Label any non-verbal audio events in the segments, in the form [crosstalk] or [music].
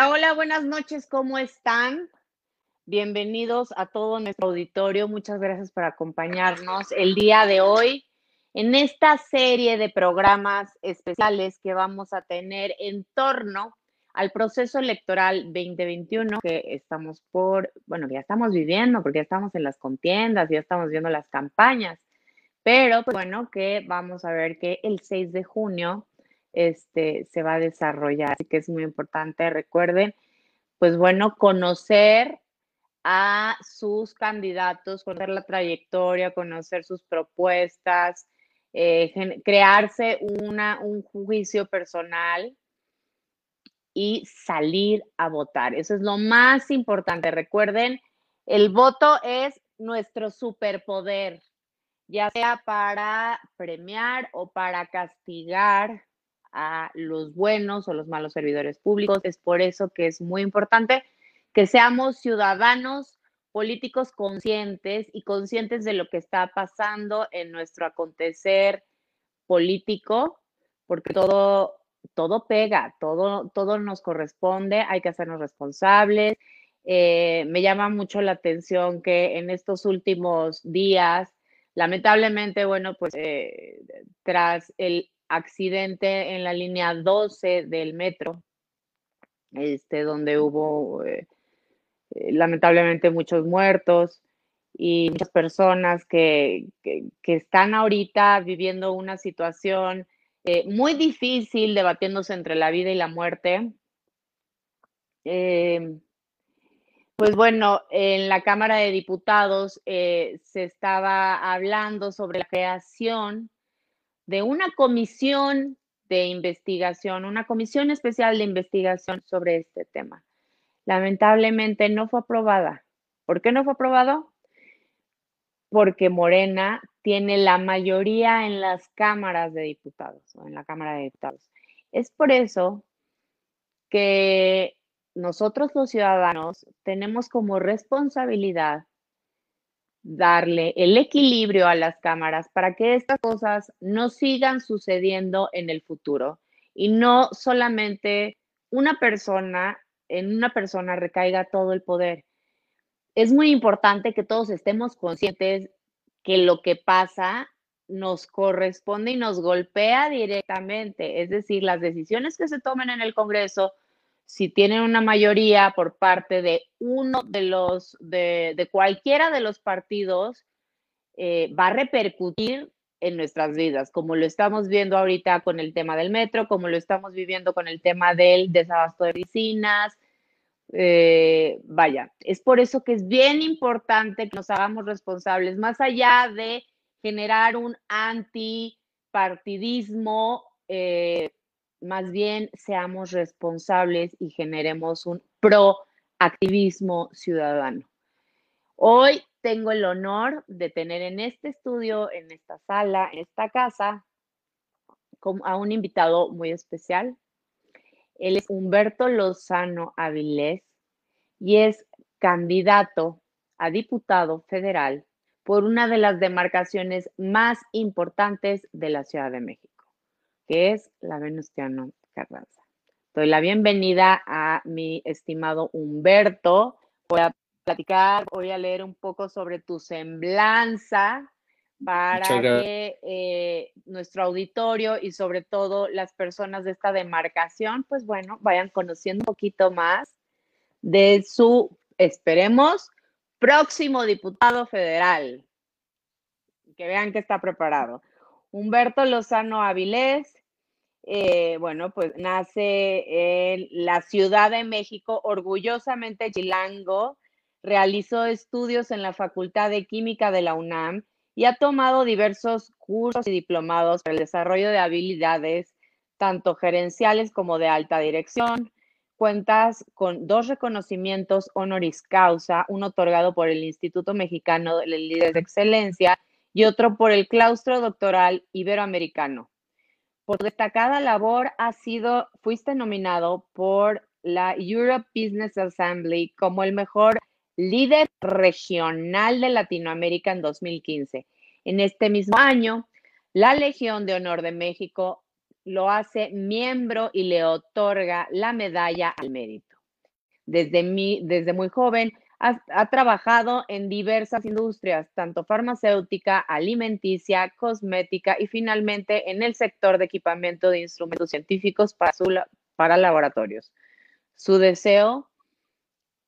Hola, buenas noches, ¿cómo están? Bienvenidos a todo nuestro auditorio. Muchas gracias por acompañarnos el día de hoy en esta serie de programas especiales que vamos a tener en torno al proceso electoral 2021 que estamos por, bueno, ya estamos viviendo porque ya estamos en las contiendas, ya estamos viendo las campañas, pero pues, bueno, que vamos a ver que el 6 de junio este, se va a desarrollar. Así que es muy importante, recuerden, pues bueno, conocer a sus candidatos, conocer la trayectoria, conocer sus propuestas, eh, crearse una, un juicio personal y salir a votar. Eso es lo más importante. Recuerden, el voto es nuestro superpoder, ya sea para premiar o para castigar a los buenos o los malos servidores públicos. Es por eso que es muy importante que seamos ciudadanos políticos conscientes y conscientes de lo que está pasando en nuestro acontecer político, porque todo, todo pega, todo, todo nos corresponde, hay que hacernos responsables. Eh, me llama mucho la atención que en estos últimos días, lamentablemente, bueno, pues eh, tras el accidente en la línea 12 del metro, este, donde hubo eh, eh, lamentablemente muchos muertos y muchas personas que, están ahorita viviendo una situación eh, muy difícil, debatiéndose entre la vida y la muerte. pues bueno, en la Cámara de Diputados se estaba hablando sobre la creación de una comisión de investigación, una comisión especial de investigación sobre este tema. Lamentablemente no fue aprobada. ¿Por qué no fue aprobado? Porque Morena tiene la mayoría en las cámaras de diputados o en la Cámara de Diputados. Es por eso que nosotros los ciudadanos tenemos como responsabilidad darle el equilibrio a las cámaras para que estas cosas no sigan sucediendo en el futuro y no solamente una persona, en una persona recaiga todo el poder. Es muy importante que todos estemos conscientes que lo que pasa nos corresponde y nos golpea directamente, es decir, las decisiones que se tomen en el Congreso si tienen una mayoría por parte de uno de los, de, cualquiera de los partidos, eh, va a repercutir en nuestras vidas, como lo estamos viendo ahorita con el tema del metro, como lo estamos viviendo con el tema del desabasto de medicinas. Eh, vaya, es por eso que es bien importante que nos hagamos responsables, más allá de generar un antipartidismo eh, más bien seamos responsables y generemos un proactivismo ciudadano. Hoy tengo el honor de tener en este estudio, en esta sala, en esta casa, a un invitado muy especial. Él es Humberto Lozano Avilés y es candidato a diputado federal por una de las demarcaciones más importantes de la Ciudad de México que es la Venustiano Carranza. Doy la bienvenida a mi estimado Humberto. Voy a platicar, voy a leer un poco sobre tu semblanza para que eh, nuestro auditorio y sobre todo las personas de esta demarcación, pues bueno, vayan conociendo un poquito más de su, esperemos, próximo diputado federal. Que vean que está preparado. Humberto Lozano Avilés eh, bueno, pues nace en la Ciudad de México, orgullosamente chilango, realizó estudios en la Facultad de Química de la UNAM y ha tomado diversos cursos y diplomados para el desarrollo de habilidades, tanto gerenciales como de alta dirección. Cuentas con dos reconocimientos honoris causa, uno otorgado por el Instituto Mexicano de Líderes de Excelencia y otro por el Claustro Doctoral Iberoamericano. Por destacada labor ha sido, fuiste nominado por la Europe Business Assembly como el mejor líder regional de Latinoamérica en 2015. En este mismo año, la Legión de Honor de México lo hace miembro y le otorga la medalla al mérito. Desde, mi, desde muy joven ha, trabajado en diversas industrias, tanto farmacéutica, alimenticia, cosmética y finalmente en el sector de equipamiento de instrumentos científicos para, laboratorios. Su deseo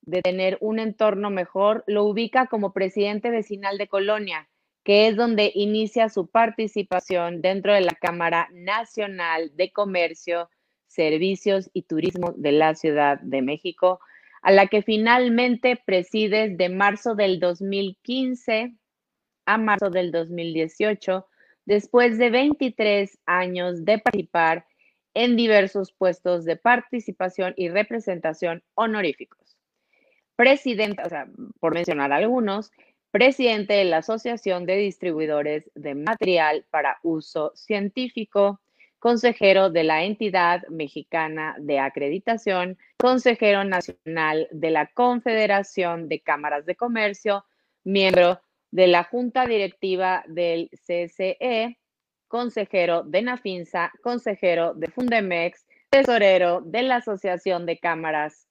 de tener un entorno mejor lo ubica como presidente vecinal de Colonia, que es donde inicia su participación dentro de la Cámara Nacional de Comercio, Servicios y Turismo de la Ciudad de México, a la que finalmente presides de marzo del 2015 a marzo del 2018, después de 23 años de participar en diversos puestos de participación y representación honoríficos. Presidente, o sea, por mencionar algunos, presidente de la Asociación de Distribuidores de Material para Uso Científico, consejero de la entidad mexicana de acreditación, consejero nacional de la Confederación de Cámaras de Comercio, miembro de la Junta Directiva del CCE, consejero de Nafinsa, consejero de Fundemex, tesorero de la Asociación de Cámaras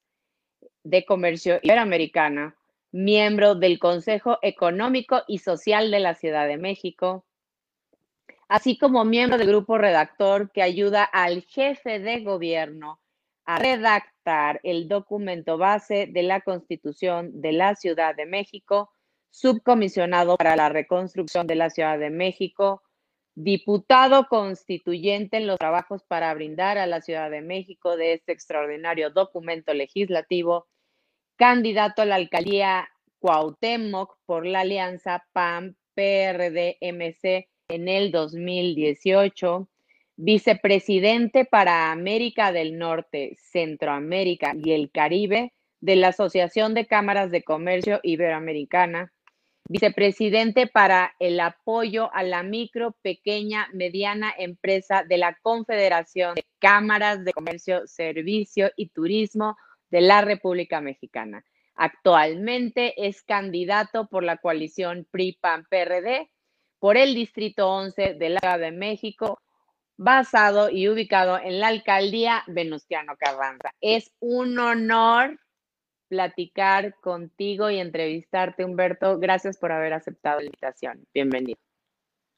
de Comercio Iberoamericana, miembro del Consejo Económico y Social de la Ciudad de México, así como miembro del grupo redactor que ayuda al jefe de gobierno a redactar el documento base de la Constitución de la Ciudad de México, subcomisionado para la reconstrucción de la Ciudad de México, diputado constituyente en los trabajos para brindar a la Ciudad de México de este extraordinario documento legislativo, candidato a la alcaldía Cuauhtémoc por la alianza PAN-PRD-MC en el 2018, vicepresidente para América del Norte, Centroamérica y el Caribe de la Asociación de Cámaras de Comercio Iberoamericana, vicepresidente para el apoyo a la micro, pequeña, mediana empresa de la Confederación de Cámaras de Comercio, Servicio y Turismo de la República Mexicana. Actualmente es candidato por la coalición PRI-PAN-PRD por el Distrito 11 de la Ciudad de México, basado y ubicado en la alcaldía Venustiano Carranza. Es un honor platicar contigo y entrevistarte, Humberto. Gracias por haber aceptado la invitación. Bienvenido.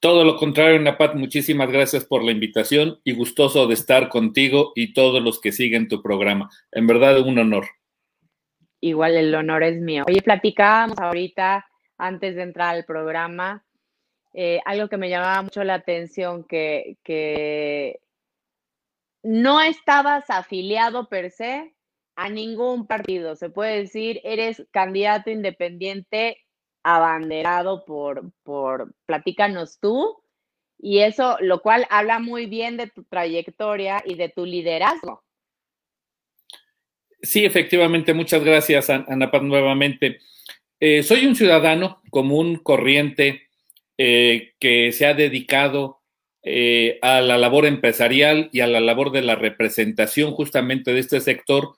Todo lo contrario, Napat, muchísimas gracias por la invitación y gustoso de estar contigo y todos los que siguen tu programa. En verdad, un honor. Igual el honor es mío. Oye, platicábamos ahorita, antes de entrar al programa, eh, algo que me llamaba mucho la atención, que, no estabas afiliado per se a ningún partido. Se puede decir, eres candidato independiente abanderado por, por Platícanos tú, y eso, lo cual habla muy bien de tu trayectoria y de tu liderazgo. Sí, efectivamente, muchas gracias, Ana Paz, nuevamente. Eh, soy un ciudadano común, corriente, eh, que se ha dedicado eh, a la labor empresarial y a la labor de la representación justamente de este sector,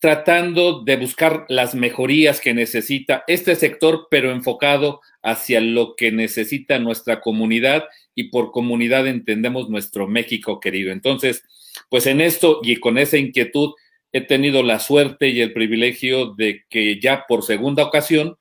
tratando de buscar las mejorías que necesita este sector, pero enfocado hacia lo que necesita nuestra comunidad y por comunidad entendemos nuestro México querido. Entonces, pues en esto y con esa inquietud he tenido la suerte y el privilegio de que ya por segunda ocasión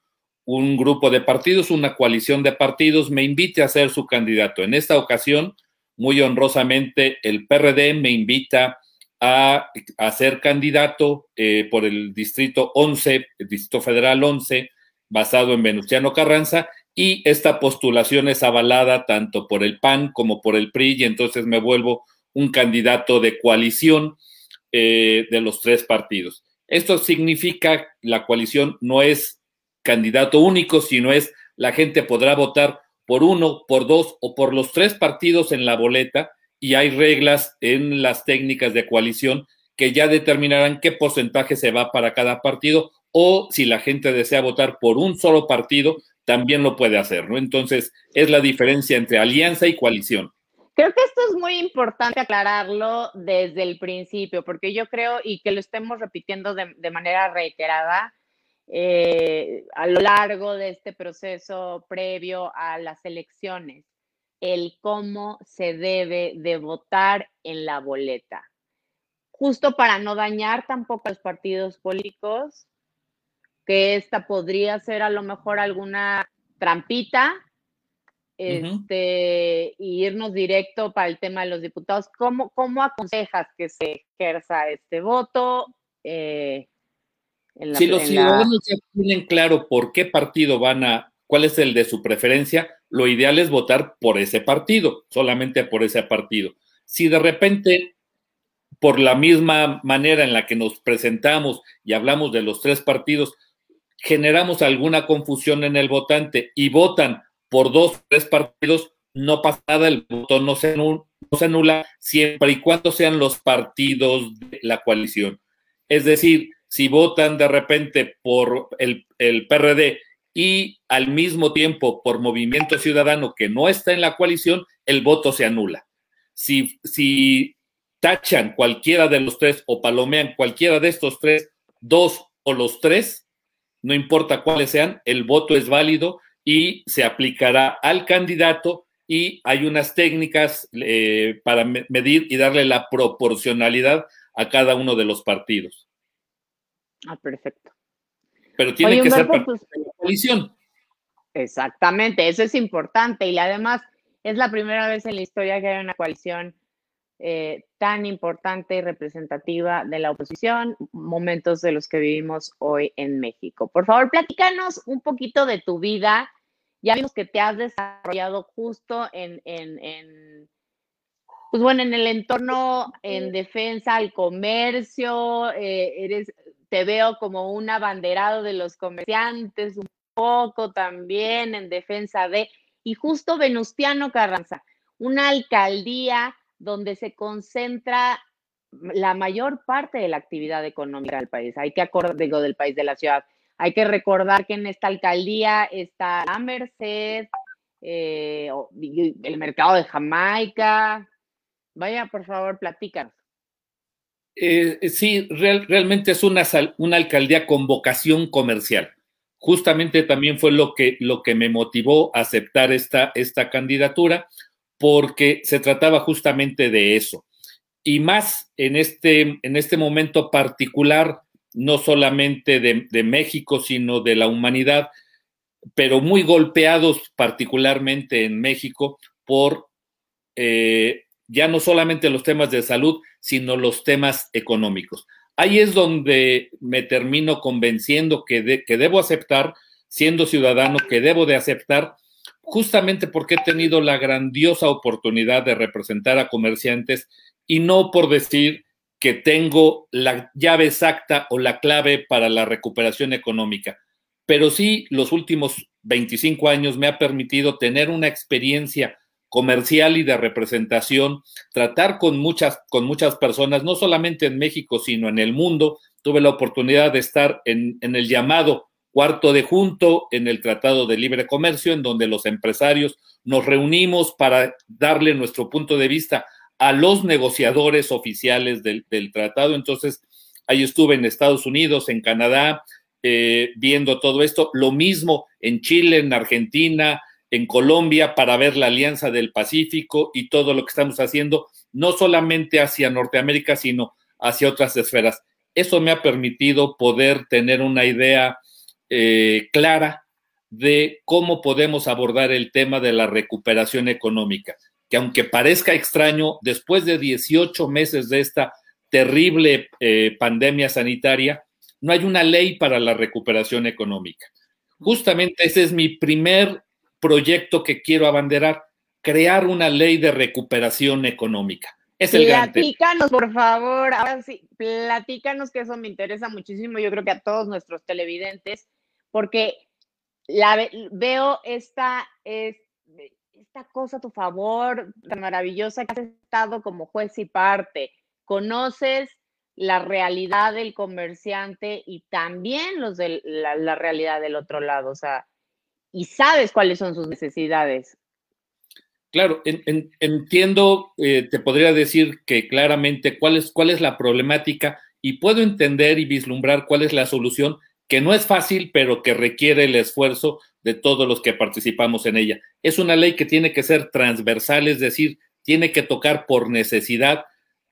un grupo de partidos, una coalición de partidos, me invite a ser su candidato. En esta ocasión, muy honrosamente, el PRD me invita a, ser candidato eh, por el Distrito 11, el Distrito Federal 11, basado en Venustiano Carranza, y esta postulación es avalada tanto por el PAN como por el PRI, y entonces me vuelvo un candidato de coalición eh, de los tres partidos. Esto significa la coalición no es candidato único, sino es la gente podrá votar por uno, por dos o por los tres partidos en la boleta y hay reglas en las técnicas de coalición que ya determinarán qué porcentaje se va para cada partido o si la gente desea votar por un solo partido, también lo puede hacer, ¿no? Entonces, es la diferencia entre alianza y coalición. Creo que esto es muy importante aclararlo desde el principio, porque yo creo, y que lo estemos repitiendo de, de manera reiterada, eh, a lo largo de este proceso previo a las elecciones, el cómo se debe de votar en la boleta. justo para no dañar tampoco a los partidos políticos, que esta podría ser a lo mejor alguna trampita, este, y irnos directo para el tema de los diputados. ¿Cómo, cómo aconsejas que se ejerza este voto? Eh, si los ciudadanos ya tienen claro por qué partido van a, cuál es el de su preferencia, lo ideal es votar por ese partido, solamente por ese partido. Si de repente, por la misma manera en la que nos presentamos y hablamos de los tres partidos, generamos alguna confusión en el votante y votan por dos o tres partidos, no pasa nada, el voto no se, anula, no se anula siempre y cuando sean los partidos de la coalición. Es decir, si votan de repente por el, el PRD y al mismo tiempo por Movimiento Ciudadano que no está en la coalición, el voto se anula. Si, si tachan cualquiera de los tres o palomean cualquiera de estos tres, dos o los tres, no importa cuáles sean, el voto es válido y se aplicará al candidato y hay unas técnicas eh, para medir y darle la proporcionalidad a cada uno de los partidos. Ah, perfecto. Pero tiene que ser pues de la coalición. Exactamente, eso es importante y además es la primera vez en la historia que hay una coalición eh, tan importante y representativa de la oposición, momentos de los que vivimos hoy en México. Por favor, platícanos un poquito de tu vida. Ya vimos que te has desarrollado justo en, en, en pues bueno, en el entorno en defensa al comercio, eh, eres te veo como un abanderado de los comerciantes, un poco también en defensa de, y justo Venustiano Carranza, una alcaldía donde se concentra la mayor parte de la actividad económica del país. Hay que acordar, digo, del país, de la ciudad. Hay que recordar que en esta alcaldía está la Merced, eh, el mercado de Jamaica. Vaya, por favor, platícanos. Eh, eh, sí, realmente es una, una alcaldía con vocación comercial. Justamente también fue lo que, lo que me motivó a aceptar esta, esta candidatura, porque se trataba justamente de eso. Y más en este, en este momento particular, no solamente de, México, sino de la humanidad, pero muy golpeados particularmente en México por eh, ya no solamente los temas de salud, sino los temas económicos. Ahí es donde me termino convenciendo que, que debo aceptar, siendo ciudadano, que debo de aceptar, justamente porque he tenido la grandiosa oportunidad de representar a comerciantes y no por decir que tengo la llave exacta o la clave para la recuperación económica, pero sí los últimos 25 años me ha permitido tener una experiencia comercial y de representación, tratar con muchas, con muchas personas, no solamente en México, sino en el mundo. Tuve la oportunidad de estar en, en el llamado cuarto de junto en el Tratado de Libre Comercio, en donde los empresarios nos reunimos para darle nuestro punto de vista a los negociadores oficiales del, del tratado. Entonces, ahí estuve en Estados Unidos, en Canadá, eh, viendo todo esto. Lo mismo en Chile, en Argentina, en Colombia para ver la Alianza del Pacífico y todo lo que estamos haciendo, no solamente hacia Norteamérica, sino hacia otras esferas. Eso me ha permitido poder tener una idea eh, clara de cómo podemos abordar el tema de la recuperación económica, que aunque parezca extraño, después de 18 meses de esta terrible eh, pandemia sanitaria, no hay una ley para la recuperación económica. Justamente ese es mi primer proyecto que quiero abanderar, crear una ley de recuperación económica. Es el platícanos, por favor, ahora sí, platícanos que eso me interesa muchísimo, yo creo que a todos nuestros televidentes, porque la, veo esta, esta cosa a tu favor tan maravillosa que has estado como juez y parte. Conoces la realidad del comerciante y también los de la, la realidad del otro lado. O sea, y sabes cuáles son sus necesidades. Claro, entiendo, eh, te podría decir que claramente cuál es, cuál es la problemática y puedo entender y vislumbrar cuál es la solución, que no es fácil, pero que requiere el esfuerzo de todos los que participamos en ella. Es una ley que tiene que ser transversal, es decir, tiene que tocar por necesidad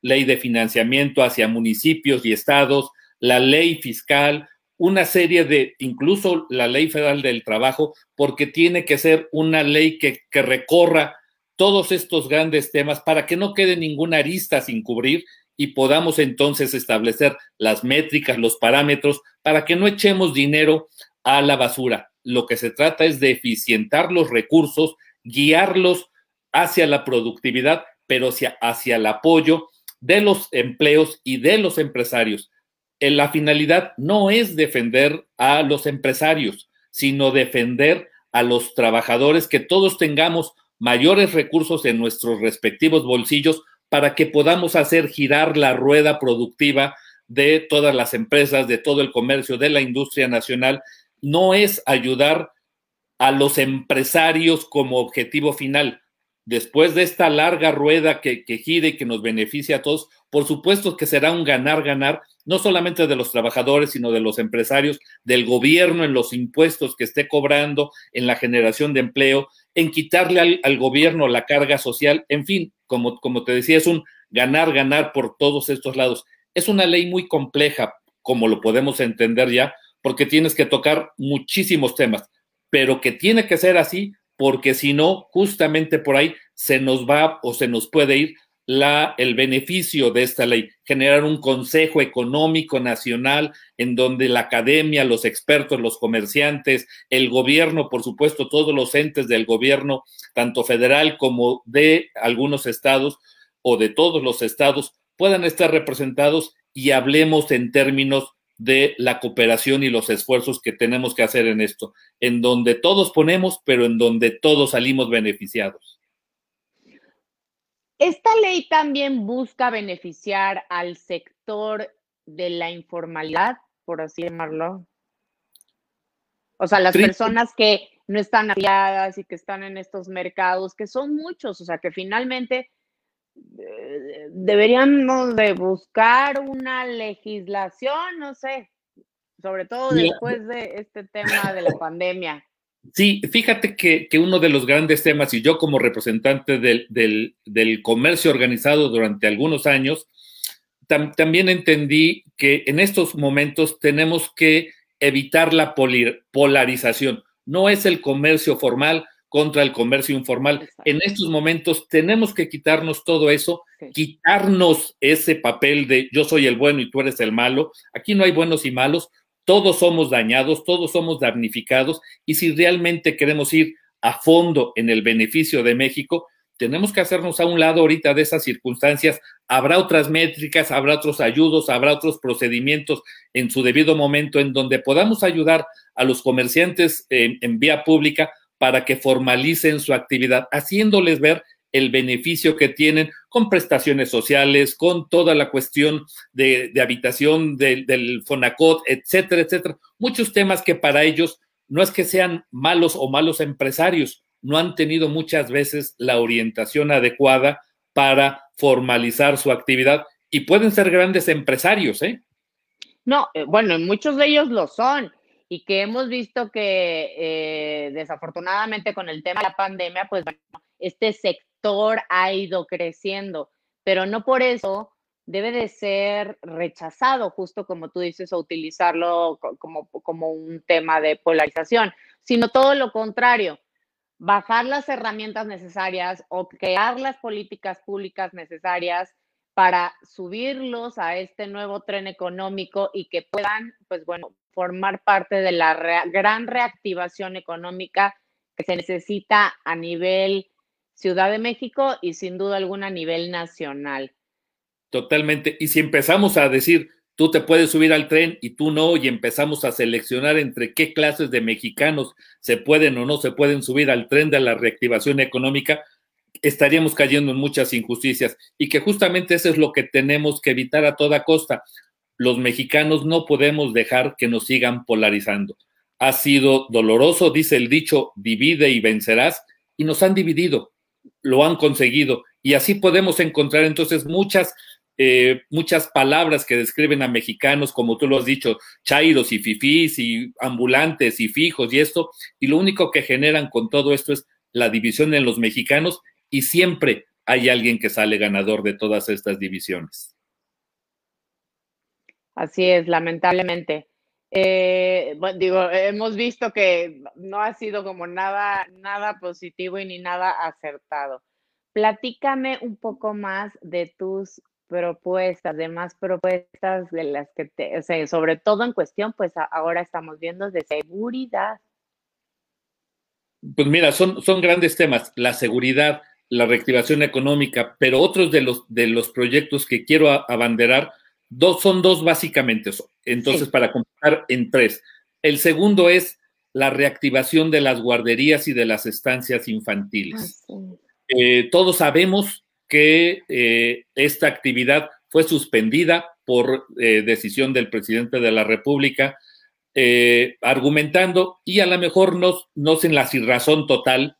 ley de financiamiento hacia municipios y estados, la ley fiscal, una serie de, incluso la ley federal del trabajo, porque tiene que ser una ley que, recorra todos estos grandes temas para que no quede ninguna arista sin cubrir y podamos entonces establecer las métricas, los parámetros, para que no echemos dinero a la basura. Lo que se trata es de eficientar los recursos, guiarlos hacia la productividad, pero hacia, hacia el apoyo de los empleos y de los empresarios. En la finalidad no es defender a los empresarios, sino defender a los trabajadores, que todos tengamos mayores recursos en nuestros respectivos bolsillos para que podamos hacer girar la rueda productiva de todas las empresas, de todo el comercio, de la industria nacional. No es ayudar a los empresarios como objetivo final. Después de esta larga rueda que, que gire y que nos beneficia a todos, por supuesto que será un ganar-ganar, no solamente de los trabajadores, sino de los empresarios, del gobierno en los impuestos que esté cobrando, en la generación de empleo, en quitarle al, gobierno la carga social, en fin, como, como te decía, es un ganar-ganar por todos estos lados. Es una ley muy compleja, como lo podemos entender ya, porque tienes que tocar muchísimos temas, pero que tiene que ser así, porque si no, justamente por ahí se nos va o se nos puede ir la, el beneficio de esta ley, generar un consejo económico nacional en donde la academia, los expertos, los comerciantes, el gobierno, por supuesto, todos los entes del gobierno, tanto federal como de algunos estados o de todos los estados, puedan estar representados y hablemos en términos de la cooperación y los esfuerzos que tenemos que hacer en esto, en donde todos ponemos, pero en donde todos salimos beneficiados. Esta ley también busca beneficiar al sector de la informalidad, por así llamarlo. O sea, las personas que no están afiliadas y que están en estos mercados, que son muchos, o sea, que finalmente deberíamos de buscar una legislación, no sé, sobre todo después de este tema de la pandemia. Sí, fíjate que, uno de los grandes temas, y yo como representante del, del, comercio organizado durante algunos años, también entendí que en estos momentos tenemos que evitar la polarización. No es el comercio formal contra el comercio informal. En estos momentos tenemos que quitarnos todo eso, quitarnos ese papel de yo soy el bueno y tú eres el malo. Aquí no hay buenos y malos todos somos dañados, todos somos damnificados y si realmente queremos ir a fondo en el beneficio de México, tenemos que hacernos a un lado ahorita de esas circunstancias. Habrá otras métricas, habrá otros ayudos, habrá otros procedimientos en su debido momento en donde podamos ayudar a los comerciantes en, en vía pública para que fomalicen su actividad, haciéndoles ver el beneficio que tienen con prestaciones sociales, con toda la cuestión de, habitación del FONACOT, etcétera, etcétera. Muchos temas que para ellos no es que sean malos o malos empresarios, no han tenido muchas veces la orientación adecuada para formalizar su actividad y pueden ser grandes empresarios, ¿eh? No, eh, bueno, muchos de ellos lo son y que hemos visto que eh, desafortunadamente con el tema de la pandemia, pues bueno, este sector ha ido creciendo, pero no por eso debe de ser rechazado, justo como tú dices, o utilizarlo como, como un tema de polarización, sino todo lo contrario, bajar las herramientas necesarias o crear las políticas públicas necesarias para subirlos a este nuevo tren económico y que puedan, pues bueno, formar parte de la gran reactivación económica que se necesita a nivel Ciudad de México y sin duda alguna a nivel nacional. Totalmente. Y si empezamos a decir, tú te puedes subir al tren y tú no, y empezamos a seleccionar entre qué clases de mexicanos se pueden o no se pueden subir al tren de la reactivación económica, estaríamos cayendo en muchas injusticias y que justamente eso es lo que tenemos que evitar a toda costa. Los mexicanos no podemos dejar que nos sigan polarizando. Ha sido doloroso, dice el dicho, divide y vencerás, y nos han dividido lo han conseguido. Y así podemos encontrar entonces muchas, eh, muchas palabras que describen a mexicanos, como tú lo has dicho, chairos y fifís y ambulantes y fijos y esto, y lo único que generan con todo esto es la división en los mexicanos y siempre hay alguien que sale ganador de todas estas divisiones. Así es, lamentablemente. Eh, bueno, digo, hemos visto que no ha sido como nada, nada positivo y ni nada acertado. Platícame un poco más de tus propuestas, de más propuestas de las que te, o sea, sobre todo en cuestión, pues ahora estamos viendo de seguridad. Pues mira, son, son grandes temas, la seguridad, la reactivación económica, pero otros de los, de los proyectos que quiero abanderar dos, son dos básicamente. Entonces, para completar en tres. El segundo es la reactivación de las guarderías y de las estancias infantiles. Eh, todos sabemos que eh, esta actividad fue suspendida por eh, decisión del presidente de la República eh, argumentando, y a lo mejor no, no sin la razón total,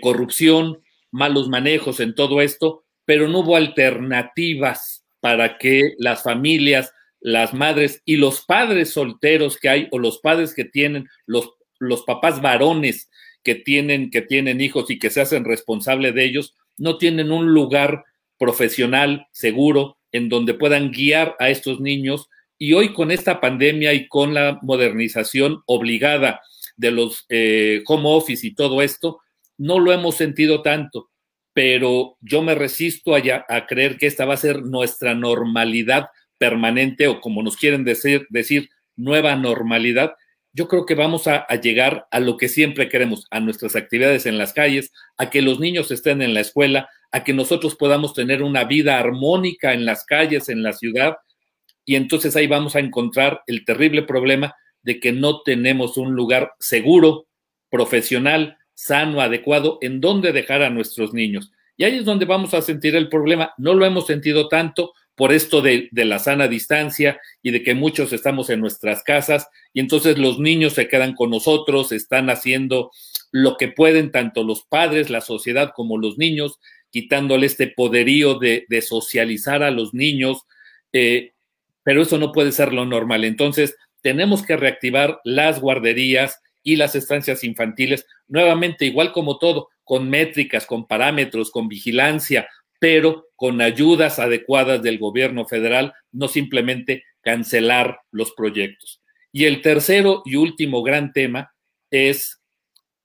corrupción, malos manejos en todo esto, pero no hubo alternativas para que las familias, las madres y los padres solteros que hay o los padres que tienen, los, los papás varones que tienen, que tienen hijos y que se hacen responsable de ellos, no tienen un lugar profesional seguro en donde puedan guiar a estos niños. Y hoy con esta pandemia y con la modernización obligada de los eh, home office y todo esto, no lo hemos sentido tanto, pero yo me resisto a, creer que esta va a ser nuestra normalidad permanente o como nos quieren decir, nueva normalidad. Yo creo que vamos a llegar a lo que siempre queremos, a nuestras actividades en las calles, a que los niños estén en la escuela, a que nosotros podamos tener una vida armónica en las calles, en la ciudad, y entonces ahí vamos a encontrar el terrible problema de que no tenemos un lugar seguro, profesional, sano, adecuado, en donde dejar a nuestros niños. Y ahí es donde vamos a sentir el problema. No lo hemos sentido tanto por esto de, de, la sana distancia y de que muchos estamos en nuestras casas y entonces los niños se quedan con nosotros, están haciendo lo que pueden tanto los padres, la sociedad como los niños, quitándole este poderío de, de socializar a los niños. Eh, pero eso no puede ser lo normal. Entonces, tenemos que reactivar las guarderías y las estancias infantiles, nuevamente, igual como todo, con métricas, con parámetros, con vigilancia, pero con ayudas adecuadas del gobierno federal, no simplemente cancelar los proyectos. Y el tercero y último gran tema es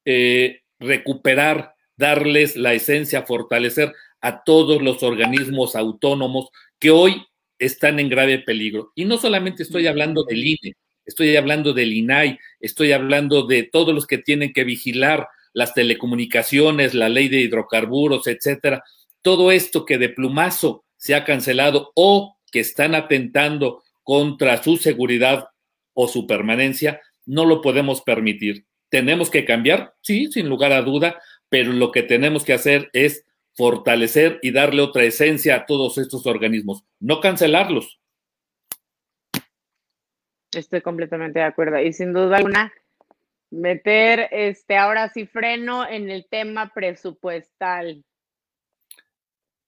eh, recuperar, darles la esencia, fortalecer a todos los organismos autónomos que hoy están en grave peligro. Y no solamente estoy hablando del INE, estoy hablando del INAI, estoy hablando de todos los que tienen que vigilar las telecomunicaciones, la ley de hidrocarburos, etcétera. Todo esto que de plumazo se ha cancelado o que están atentando contra su seguridad o su permanencia, no lo podemos permitir. ¿Tenemos que cambiar? Sí, sin lugar a duda, pero lo que tenemos que hacer es fortalecer y darle otra esencia a todos estos organismos, no cancelarlos. Estoy completamente de acuerdo. Y sin duda alguna, meter este ahora sí freno en el tema presupuestal.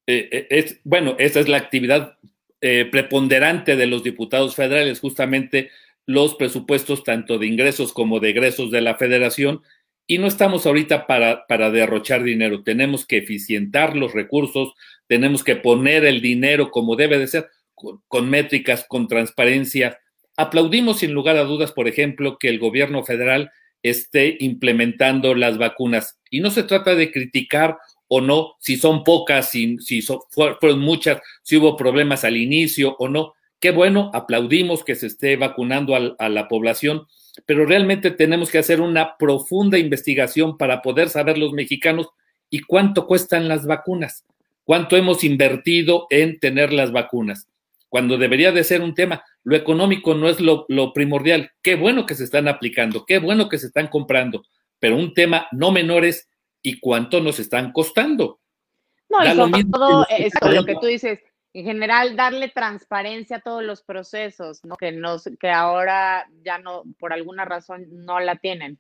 Eh, eh, es, bueno, esa es la actividad eh, preponderante de los diputados federales, justamente los presupuestos tanto de ingresos como de egresos de la federación y no estamos ahorita para, para derrochar dinero, tenemos que eficientar los recursos, tenemos que poner el dinero como debe de ser, con, métricas, con transparencia. Aplaudimos sin lugar a dudas, por ejemplo, que el gobierno federal esté implementando las vacunas. Y no se trata de criticar o no, si son pocas, si, si fueron muchas, si hubo problemas al inicio o no. Qué bueno, aplaudimos que se esté vacunando a la población, pero realmente tenemos que hacer una profunda investigación para poder saber los mexicanos y cuánto cuestan las vacunas, cuánto hemos invertido en tener las vacunas, cuando debería de ser un tema. Lo económico no es lo, primordial. Qué bueno que se están aplicando, qué bueno que se están comprando, pero un tema no menor es y cuánto nos están costando. No, y sobre todo esto, lo que tú dices, en general darle transparencia a todos los procesos, ¿no? Que, nos, que ahora ya no, por alguna razón, no la tienen.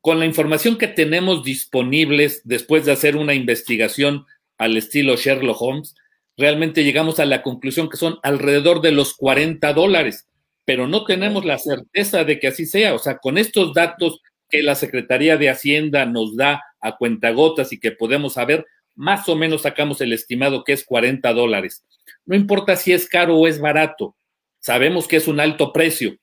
Con la información que tenemos disponibles después de hacer una investigación al estilo Sherlock Holmes, realmente llegamos a la conclusión que son alrededor de los 40 dólares, pero no tenemos la certeza de que así sea. O sea, con estos datos que la Secretaría de Hacienda nos da a cuentagotas y que podemos saber, más o menos sacamos el estimado que es 40 dólares. No importa si es caro o es barato, sabemos que es un alto precio.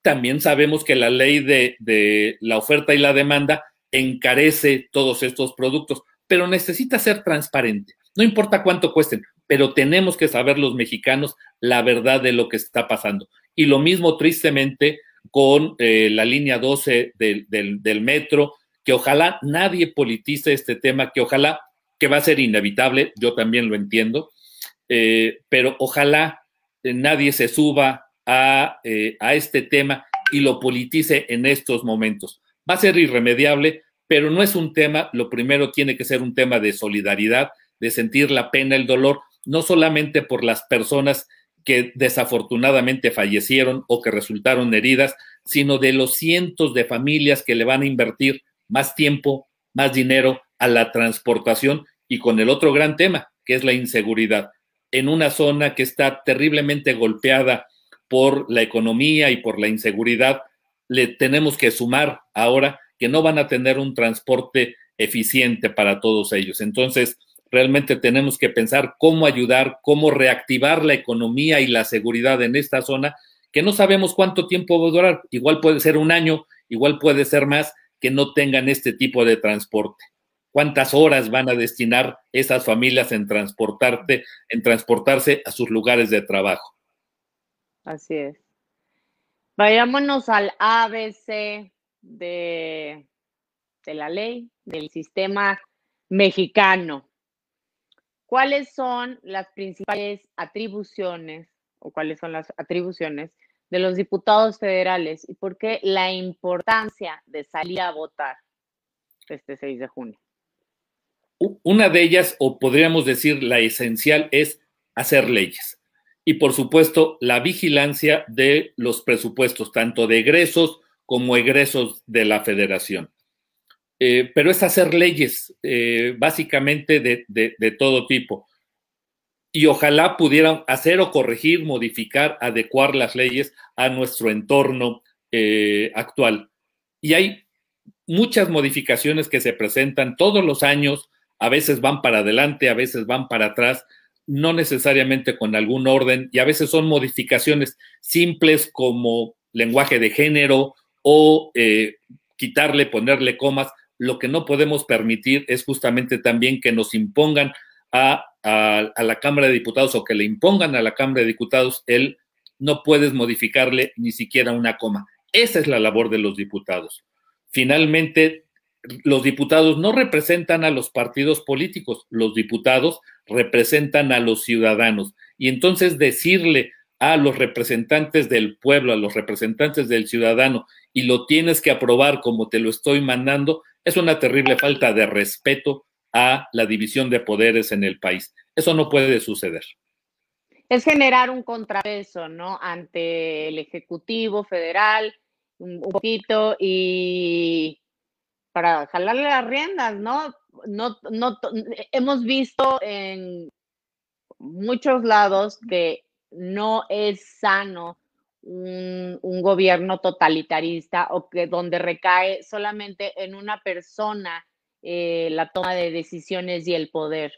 También sabemos que la ley de, de la oferta y la demanda encarece todos estos productos, pero necesita ser transparente. No importa cuánto cuesten, pero tenemos que saber los mexicanos la verdad de lo que está pasando. Y lo mismo, tristemente, con eh, la línea 12 del, metro, que ojalá nadie politice este tema, que ojalá, que va a ser inevitable, yo también lo entiendo, eh, pero ojalá eh, nadie se suba a, a este tema y lo politice en estos momentos. Va a ser irremediable, pero no es un tema, lo primero tiene que ser un tema de solidaridad, de sentir la pena, el dolor, no solamente por las personas que desafortunadamente fallecieron o que resultaron heridas, sino de los cientos de familias que le van a invertir más tiempo, más dinero a la transportación y con el otro gran tema, que es la inseguridad, en una zona que está terriblemente golpeada por la economía y por la inseguridad, le tenemos que sumar ahora que no van a tener un transporte eficiente para todos ellos. Entonces, realmente tenemos que pensar cómo ayudar, cómo reactivar la economía y la seguridad en esta zona, que no sabemos cuánto tiempo va a durar. Igual puede ser un año, igual puede ser más, que no tengan este tipo de transporte. ¿Cuántas horas van a destinar esas familias en transportarte, en transportarse a sus lugares de trabajo? Así es. Vayámonos al ABC de, de la ley, del sistema mexicano. ¿Cuáles son las principales atribuciones o cuáles son las atribuciones de los diputados federales y por qué la importancia de salir a votar este 6 de junio? Una de ellas, o podríamos decir la esencial, es hacer leyes. Y por supuesto, la vigilancia de los presupuestos, tanto de egresos como egresos de la federación. Eh, pero es hacer leyes eh, básicamente de, todo tipo. Y ojalá pudieran hacer o corregir, modificar, adecuar las leyes a nuestro entorno eh, actual. Y hay muchas modificaciones que se presentan todos los años, a veces van para adelante, a veces van para atrás, no necesariamente con algún orden, y a veces son modificaciones simples como lenguaje de género o quitarle, ponerle comas, lo que no podemos permitir es justamente también que nos impongan a, la Cámara de Diputados o que le impongan a la Cámara de Diputados el no puedes modificarle ni siquiera una coma. Esa es la labor de los diputados. Finalmente, los diputados no representan a los partidos políticos, los diputados representan a los ciudadanos. Y entonces decirle a los representantes del pueblo, a los representantes del ciudadano, y lo tienes que aprobar como te lo estoy mandando, es una terrible falta de respeto a la división de poderes en el país. Eso no puede suceder. Es generar un contrapeso, ¿no? Ante el Ejecutivo Federal, un, poquito, y para jalarle las riendas, ¿no? No, no, hemos visto en muchos lados que no es sano un, gobierno totalitarista o que donde recae solamente en una persona eh, la toma de decisiones y el poder.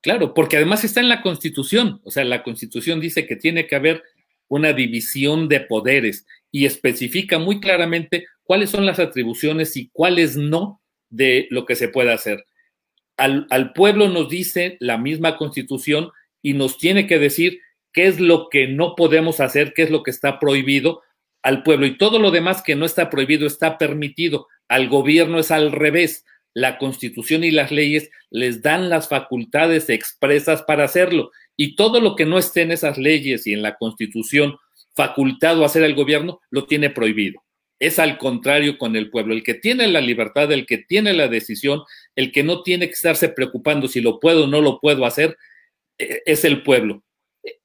Claro, porque además está en la Constitución, o sea, la Constitución dice que tiene que haber una división de poderes y especifica muy claramente cuáles son las atribuciones y cuáles no de lo que se puede hacer. Al, al pueblo nos dice la misma Constitución y nos tiene que decir qué es lo que no podemos hacer, qué es lo que está prohibido al pueblo. Y todo lo demás que no está prohibido está permitido. Al gobierno es al revés. La constitución y las leyes les dan las facultades expresas para hacerlo. Y todo lo que no esté en esas leyes y en la constitución facultado a hacer el gobierno, lo tiene prohibido. Es al contrario con el pueblo. El que tiene la libertad, el que tiene la decisión, el que no tiene que estarse preocupando si lo puedo o no lo puedo hacer, eh, es el pueblo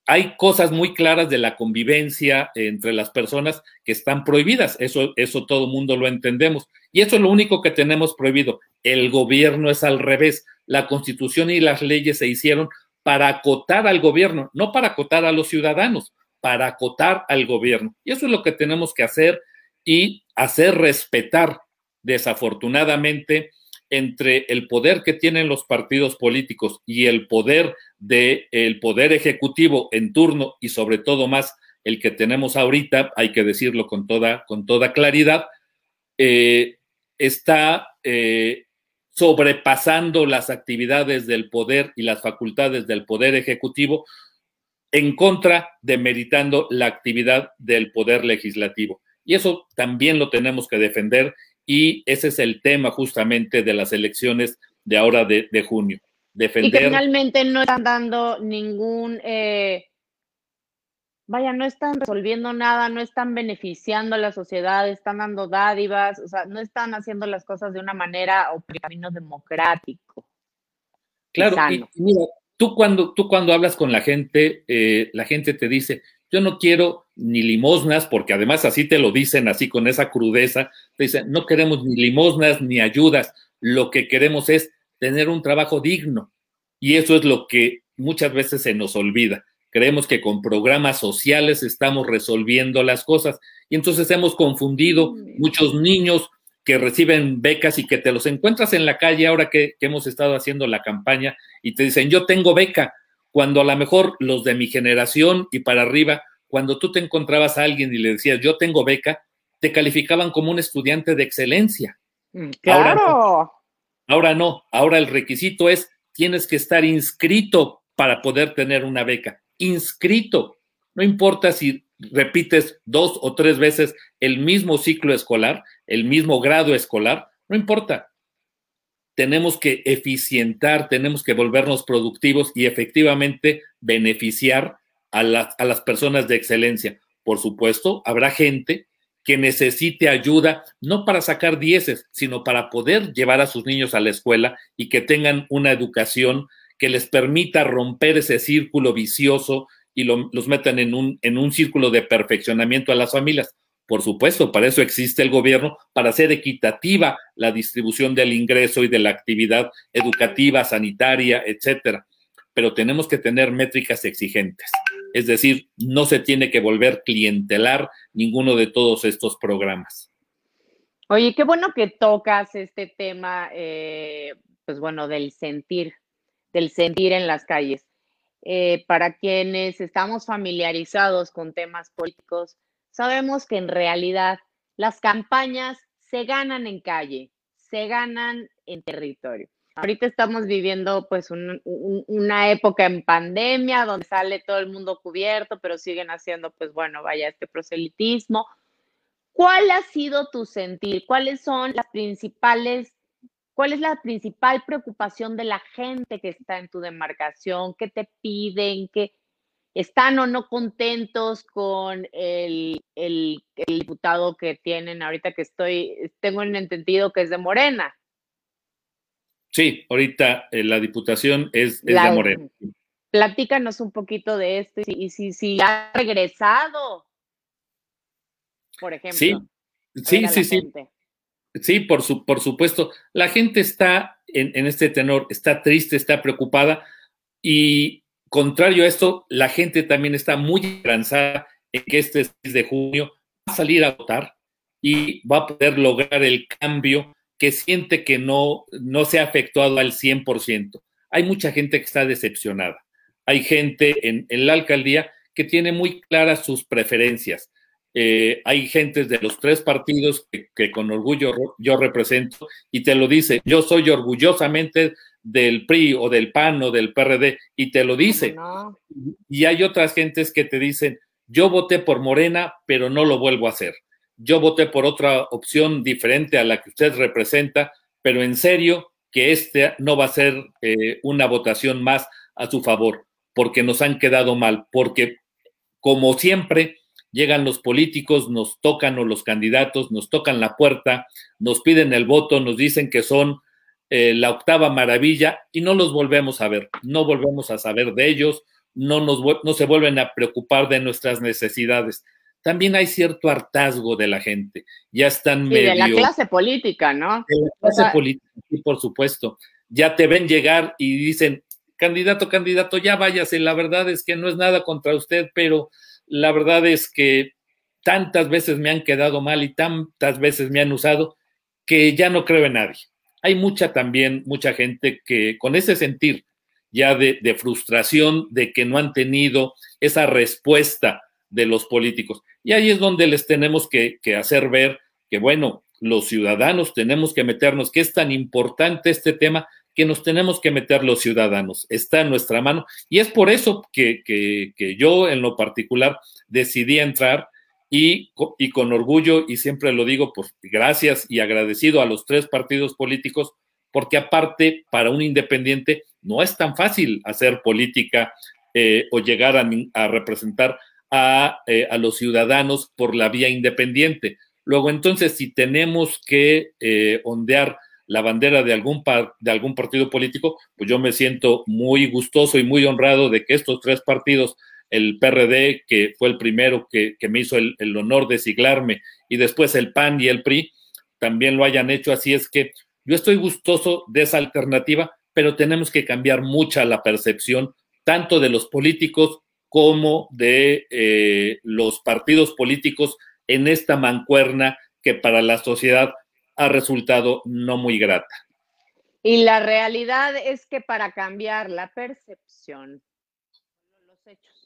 hay cosas muy claras de la convivencia entre las personas que están prohibidas. Eso, eso todo mundo lo entendemos. Y eso es lo único que tenemos prohibido. El gobierno es al revés. La constitución y las leyes se hicieron para acotar al gobierno, no para acotar a los ciudadanos, para acotar al gobierno. Y eso es lo que tenemos que hacer y hacer respetar. Desafortunadamente, entre el poder que tienen los partidos políticos y el poder del el poder ejecutivo en turno y sobre todo más el que tenemos ahorita, hay que decirlo con toda, con toda claridad, eh, está eh, sobrepasando las actividades del poder y las facultades del poder ejecutivo en contra, demeritando la actividad del poder legislativo. Y eso también lo tenemos que defender y ese es el tema justamente de las elecciones de ahora de, junio. Defender... Y que finalmente no están dando ningún... Eh, vaya, no están resolviendo nada, no están beneficiando a la sociedad, están dando dádivas, o sea, no están haciendo las cosas de una manera o por camino democrático. Claro, y, mira, tú cuando, tú cuando hablas con la gente, eh, la gente te dice, yo no quiero ni limosnas, porque además así te lo dicen, así con esa crudeza, te dicen, no queremos ni limosnas ni ayudas, lo que queremos es tener un trabajo digno. Y eso es lo que muchas veces se nos olvida. Creemos que con programas sociales estamos resolviendo las cosas y entonces hemos confundido muchos niños que reciben becas y que te los encuentras en la calle ahora que, que hemos estado haciendo la campaña y te dicen, yo tengo beca, cuando a lo mejor los de mi generación y para arriba, cuando tú te encontrabas a alguien y le decías, yo tengo beca, te calificaban como un estudiante de excelencia. Mm, claro. ahora no, ahora el requisito es, tienes que estar inscrito para poder tener una beca inscrito. No importa si repites dos o tres veces el mismo ciclo escolar, el mismo grado escolar, no importa. Tenemos que eficientar, tenemos que volvernos productivos y efectivamente beneficiar a, a las personas de excelencia. Por supuesto, habrá gente que necesite ayuda, no para sacar dieces, sino para poder llevar a sus niños a la escuela y que tengan una educación que les permita romper ese círculo vicioso y los metan en un, en un círculo de perfeccionamiento a las familias. Por supuesto, para eso existe el gobierno, para hacer equitativa la distribución del ingreso y de la actividad educativa, sanitaria, etcétera. Pero tenemos que tener métricas exigentes. Es decir, no se tiene que volver clientelar ninguno de todos estos programas. Oye, qué bueno que tocas este tema, eh, pues bueno, del sentir del sentir en las calles. Eh, para quienes estamos familiarizados con temas políticos, sabemos que en realidad las campañas se ganan en calle, se ganan en territorio. Ahorita estamos viviendo pues una época en pandemia donde sale todo el mundo cubierto, pero siguen haciendo pues bueno, vaya este proselitismo. ¿Cuál ha sido tu sentir? ¿Cuáles son las principales ¿Cuál es la principal preocupación de la gente que está en tu demarcación? ¿Qué te piden? ¿Qué están o no contentos con el, diputado que tienen ahorita que estoy, tengo un entendido que es de Morena? Sí, ahorita eh, la diputación es, de Morena. Platícanos un poquito de esto y si, si, ha regresado, por ejemplo. Sí, sí, sí, sí. Sí, por, su, por supuesto. La gente está en, este tenor, está triste, está preocupada y contrario a esto, la gente también está muy esperanzada en que este 6 de junio va a salir a votar y va a poder lograr el cambio que siente que no, no se ha efectuado al 100%. Hay mucha gente que está decepcionada. Hay gente en, en la alcaldía que tiene muy claras sus preferencias. Eh, hay gentes de los tres partidos que, con orgullo yo represento y te lo dice, yo soy orgullosamente del PRI o del PAN o del PRD y te lo dice. Y hay otras gentes que te dicen, yo voté por Morena, pero no lo vuelvo a hacer. Yo voté por otra opción diferente a la que usted representa, pero en serio que este no va a ser eh, una votación más a su favor, porque nos han quedado mal, porque como siempre, llegan los políticos, nos tocan o los candidatos, nos tocan la puerta, nos piden el voto, nos dicen que son eh, la octava maravilla y no los volvemos a ver, no volvemos a saber de ellos, no, nos, no se vuelven a preocupar de nuestras necesidades. También hay cierto hartazgo de la gente, ya están sí, de la clase política, ¿no? De la clase política, sí, por supuesto. Ya te ven llegar y dicen, candidato, candidato, ya váyase, la verdad es que no es nada contra usted, pero la verdad es que tantas veces me han quedado mal y tantas veces me han usado que ya no creo en nadie. Hay mucha también, mucha gente que con ese sentir ya de, frustración de que no han tenido esa respuesta de los políticos. Y ahí es donde les tenemos que, hacer ver que, bueno, los ciudadanos tenemos que meternos, que es tan importante este tema que nos tenemos que meter los ciudadanos. Está en nuestra mano. Y es por eso que, yo en lo particular decidí entrar y, y, con orgullo, y siempre lo digo, pues gracias y agradecido a los tres partidos políticos, porque aparte, para un independiente, no es tan fácil hacer política eh, o llegar a, representar a, eh, a, los ciudadanos por la vía independiente. Luego, entonces, si tenemos que eh, ondear la bandera de algún, de algún partido político, pues yo me siento muy gustoso y muy honrado de que estos tres partidos, el PRD, que fue el primero que, me hizo el, honor de siglarme, y después el PAN y el PRI, también lo hayan hecho. Así es que yo estoy gustoso de esa alternativa, pero tenemos que cambiar mucha la percepción, tanto de los políticos como de eh, los partidos políticos en esta mancuerna que para la sociedad ha resultado no muy grata. Y la realidad es que para cambiar la percepción, los hechos.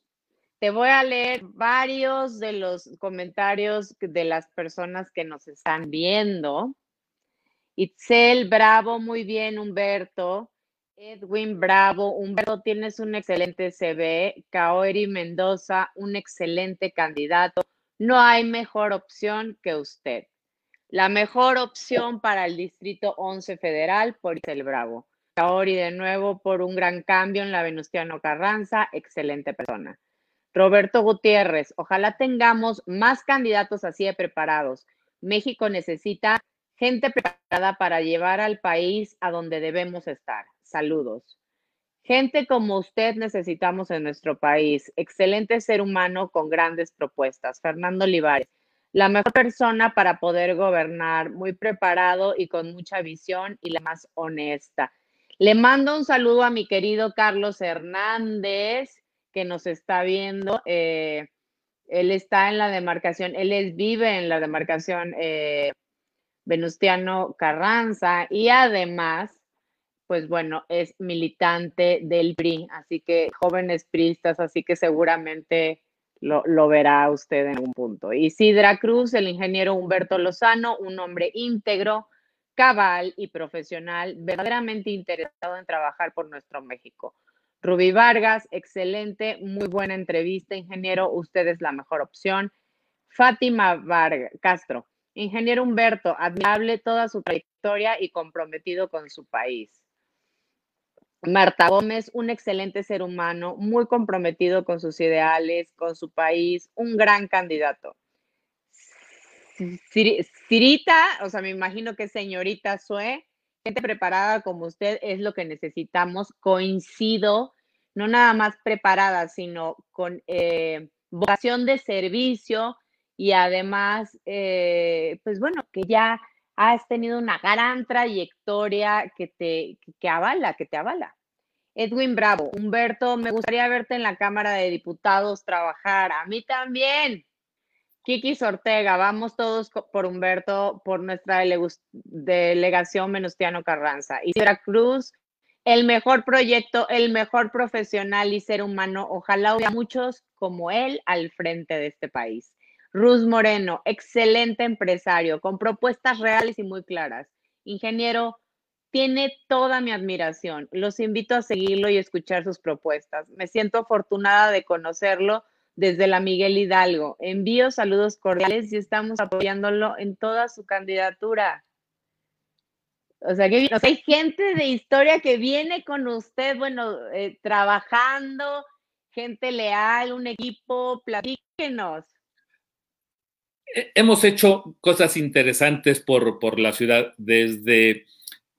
Te voy a leer varios de los comentarios de las personas que nos están viendo. Itzel, bravo, muy bien, Humberto. Edwin, bravo. Humberto, tienes un excelente CV. Kaori Mendoza, un excelente candidato. No hay mejor opción que usted. La mejor opción para el Distrito 11 Federal por el Bravo. Kaori de nuevo por un gran cambio en la Venustiano Carranza, excelente persona. Roberto Gutiérrez, ojalá tengamos más candidatos así de preparados. México necesita gente preparada para llevar al país a donde debemos estar. Saludos. Gente como usted necesitamos en nuestro país. Excelente ser humano con grandes propuestas. Fernando Olivares la mejor persona para poder gobernar, muy preparado y con mucha visión y la más honesta. Le mando un saludo a mi querido Carlos Hernández, que nos está viendo. Eh, él está en la demarcación, él es, vive en la demarcación eh, Venustiano Carranza y además, pues bueno, es militante del PRI, así que jóvenes priistas, así que seguramente lo, verá usted en un punto. Isidra Cruz, el ingeniero Humberto Lozano, un hombre íntegro, cabal y profesional, verdaderamente interesado en trabajar por nuestro México. Rubí Vargas, excelente, muy buena entrevista, ingeniero, usted es la mejor opción. Fátima Vargas, Castro, ingeniero Humberto, admirable toda su trayectoria y comprometido con su país. Marta Gómez, un excelente ser humano, muy comprometido con sus ideales, con su país, un gran candidato. Cirita, o sea, me imagino que señorita Sue, gente preparada como usted es lo que necesitamos. Coincido, no nada más preparada, sino con eh, vocación de servicio y además, eh, pues bueno, que ya has tenido una gran trayectoria que te que avala, que te avala. Edwin Bravo, Humberto, me gustaría verte en la Cámara de Diputados trabajar. A mí también. Kiki Ortega, vamos todos por Humberto, por nuestra delegación Menustiano Carranza. Y Cruz, el mejor proyecto, el mejor profesional y ser humano. Ojalá hubiera muchos como él al frente de este país. Ruz Moreno, excelente empresario, con propuestas reales y muy claras. Ingeniero, tiene toda mi admiración. Los invito a seguirlo y escuchar sus propuestas. Me siento afortunada de conocerlo desde la Miguel Hidalgo. Envío saludos cordiales y estamos apoyándolo en toda su candidatura. O sea, que hay gente de historia que viene con usted, bueno, eh, trabajando, gente leal, un equipo, platíquenos hemos hecho cosas interesantes por, por la ciudad, desde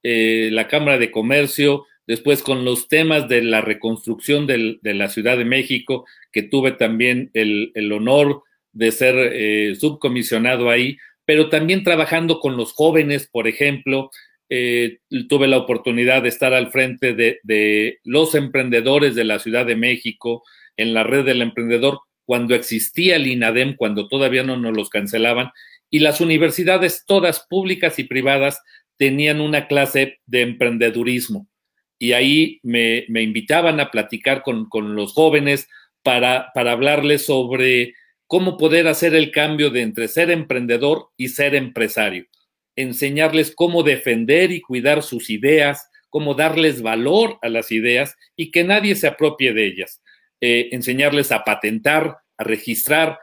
eh, la Cámara de Comercio, después con los temas de la reconstrucción de la Ciudad de México, que tuve también el, honor de ser eh, subcomisionado ahí, pero también trabajando con los jóvenes, por ejemplo, eh, tuve la oportunidad de estar al frente de, de, los emprendedores de la Ciudad de México, en la red del emprendedor, cuando existía el INADEM, cuando todavía no nos los cancelaban, y las universidades, todas públicas y privadas, tenían una clase de emprendedurismo y ahí me, invitaban a platicar con, los jóvenes para, para hablarles sobre cómo poder hacer el cambio de entre ser emprendedor y ser empresario, enseñarles cómo defender y cuidar sus ideas, cómo darles valor a las ideas y que nadie se apropie de ellas, eh, enseñarles a patentar, a registrar,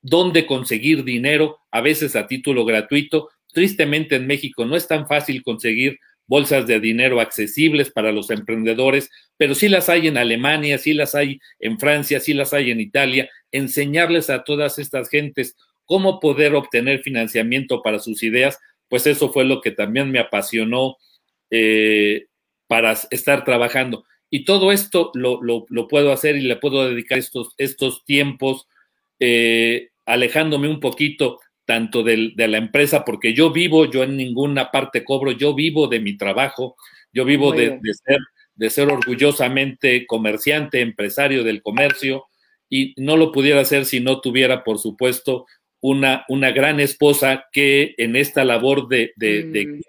dónde conseguir dinero, a veces a título gratuito. Tristemente en México no es tan fácil conseguir bolsas de dinero accesibles para los emprendedores, pero sí las hay en Alemania, sí las hay en Francia, sí las hay en Italia. Enseñarles a todas estas gentes cómo poder obtener financiamiento para sus ideas, pues eso fue lo que también me apasionó eh, para estar trabajando. Y todo esto lo, puedo hacer y le puedo dedicar estos, tiempos, eh, alejándome un poquito tanto de la empresa, porque yo vivo, yo en ninguna parte cobro, yo vivo de mi trabajo, yo vivo de, ser, de ser orgullosamente comerciante, empresario del comercio, y no lo pudiera hacer si no tuviera, por supuesto, una, una gran esposa que en esta labor de, de, mm.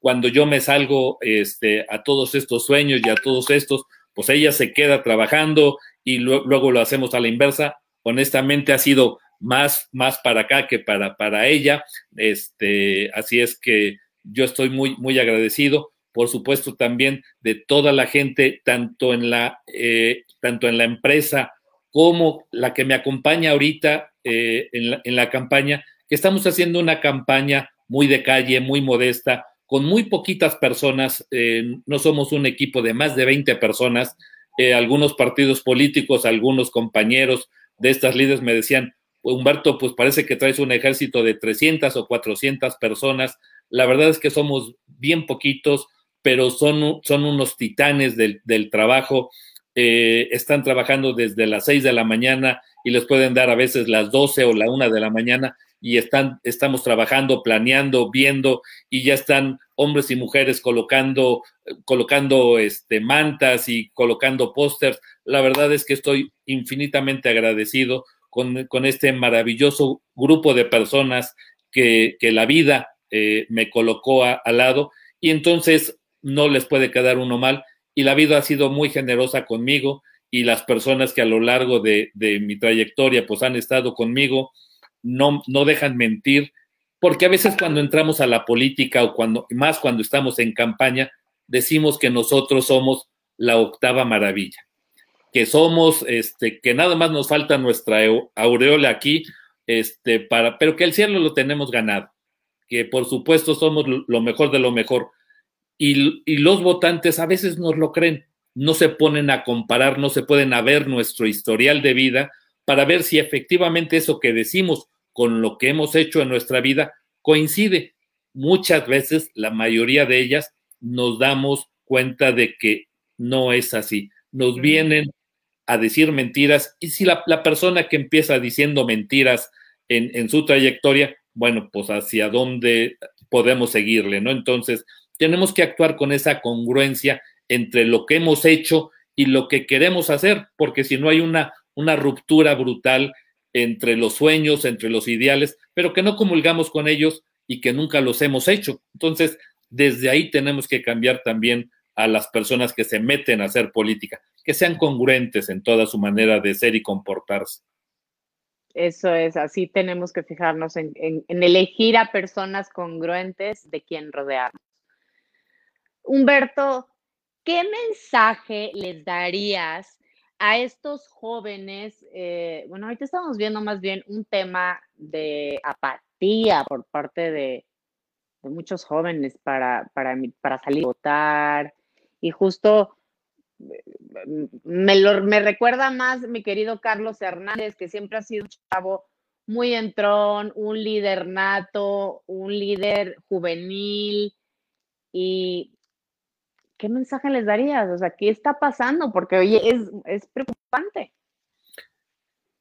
cuando yo me salgo este, a todos estos sueños y a todos estos, pues ella se queda trabajando y luego lo hacemos a la inversa. Honestamente ha sido más, más para acá que para, para ella. Este, así es que yo estoy muy, muy agradecido, por supuesto, también de toda la gente, tanto en la, eh, tanto en la empresa como la que me acompaña ahorita eh, en, la, en la campaña, que estamos haciendo una campaña muy de calle, muy modesta, con muy poquitas personas, eh, no somos un equipo de más de 20 personas, algunos partidos políticos, algunos compañeros de estas líderes me decían, Humberto, pues parece que traes un ejército de 300 o 400 personas. La verdad es que somos bien poquitos, pero son, son unos titanes del, trabajo. Eh, están trabajando desde las 6 de la mañana y les pueden dar a veces las 12 o la 1 de la mañana y están, estamos trabajando, planeando, viendo y ya están hombres y mujeres colocando, colocando este, mantas y colocando pósters. La verdad es que estoy infinitamente agradecido con, este maravilloso grupo de personas que, la vida eh, me colocó al lado y entonces no les puede quedar uno mal y la vida ha sido muy generosa conmigo y las personas que a lo largo de, mi trayectoria pues han estado conmigo no, no dejan mentir porque a veces cuando entramos a la política o cuando más cuando estamos en campaña decimos que nosotros somos la octava maravilla que somos, este, que nada más nos falta nuestra aureola aquí, este, para, pero que el cielo lo tenemos ganado, que por supuesto somos lo mejor de lo mejor. Y, y los votantes a veces nos lo creen, no se ponen a comparar, no se pueden a ver nuestro historial de vida para ver si efectivamente eso que decimos con lo que hemos hecho en nuestra vida coincide. Muchas veces, la mayoría de ellas, nos damos cuenta de que no es así. Nos vienen a decir mentiras y si la, persona que empieza diciendo mentiras en, en, su trayectoria, bueno, pues hacia dónde podemos seguirle, ¿no? Entonces, tenemos que actuar con esa congruencia entre lo que hemos hecho y lo que queremos hacer, porque si no hay una, una ruptura brutal entre los sueños, entre los ideales, pero que no comulgamos con ellos y que nunca los hemos hecho. Entonces, desde ahí tenemos que cambiar también a las personas que se meten a hacer política, que sean congruentes en toda su manera de ser y comportarse. Eso es, así tenemos que fijarnos en, elegir a personas congruentes de quien rodearnos. Humberto, ¿qué mensaje les darías a estos jóvenes? Eh, bueno, ahorita estamos viendo más bien un tema de apatía por parte de, muchos jóvenes para, para, para salir a votar, y justo me, lo, me recuerda más mi querido Carlos Hernández, que siempre ha sido un chavo muy entrón, un líder nato, un líder juvenil. ¿Y qué mensaje les darías? O sea, ¿qué está pasando? Porque, oye, es, es preocupante.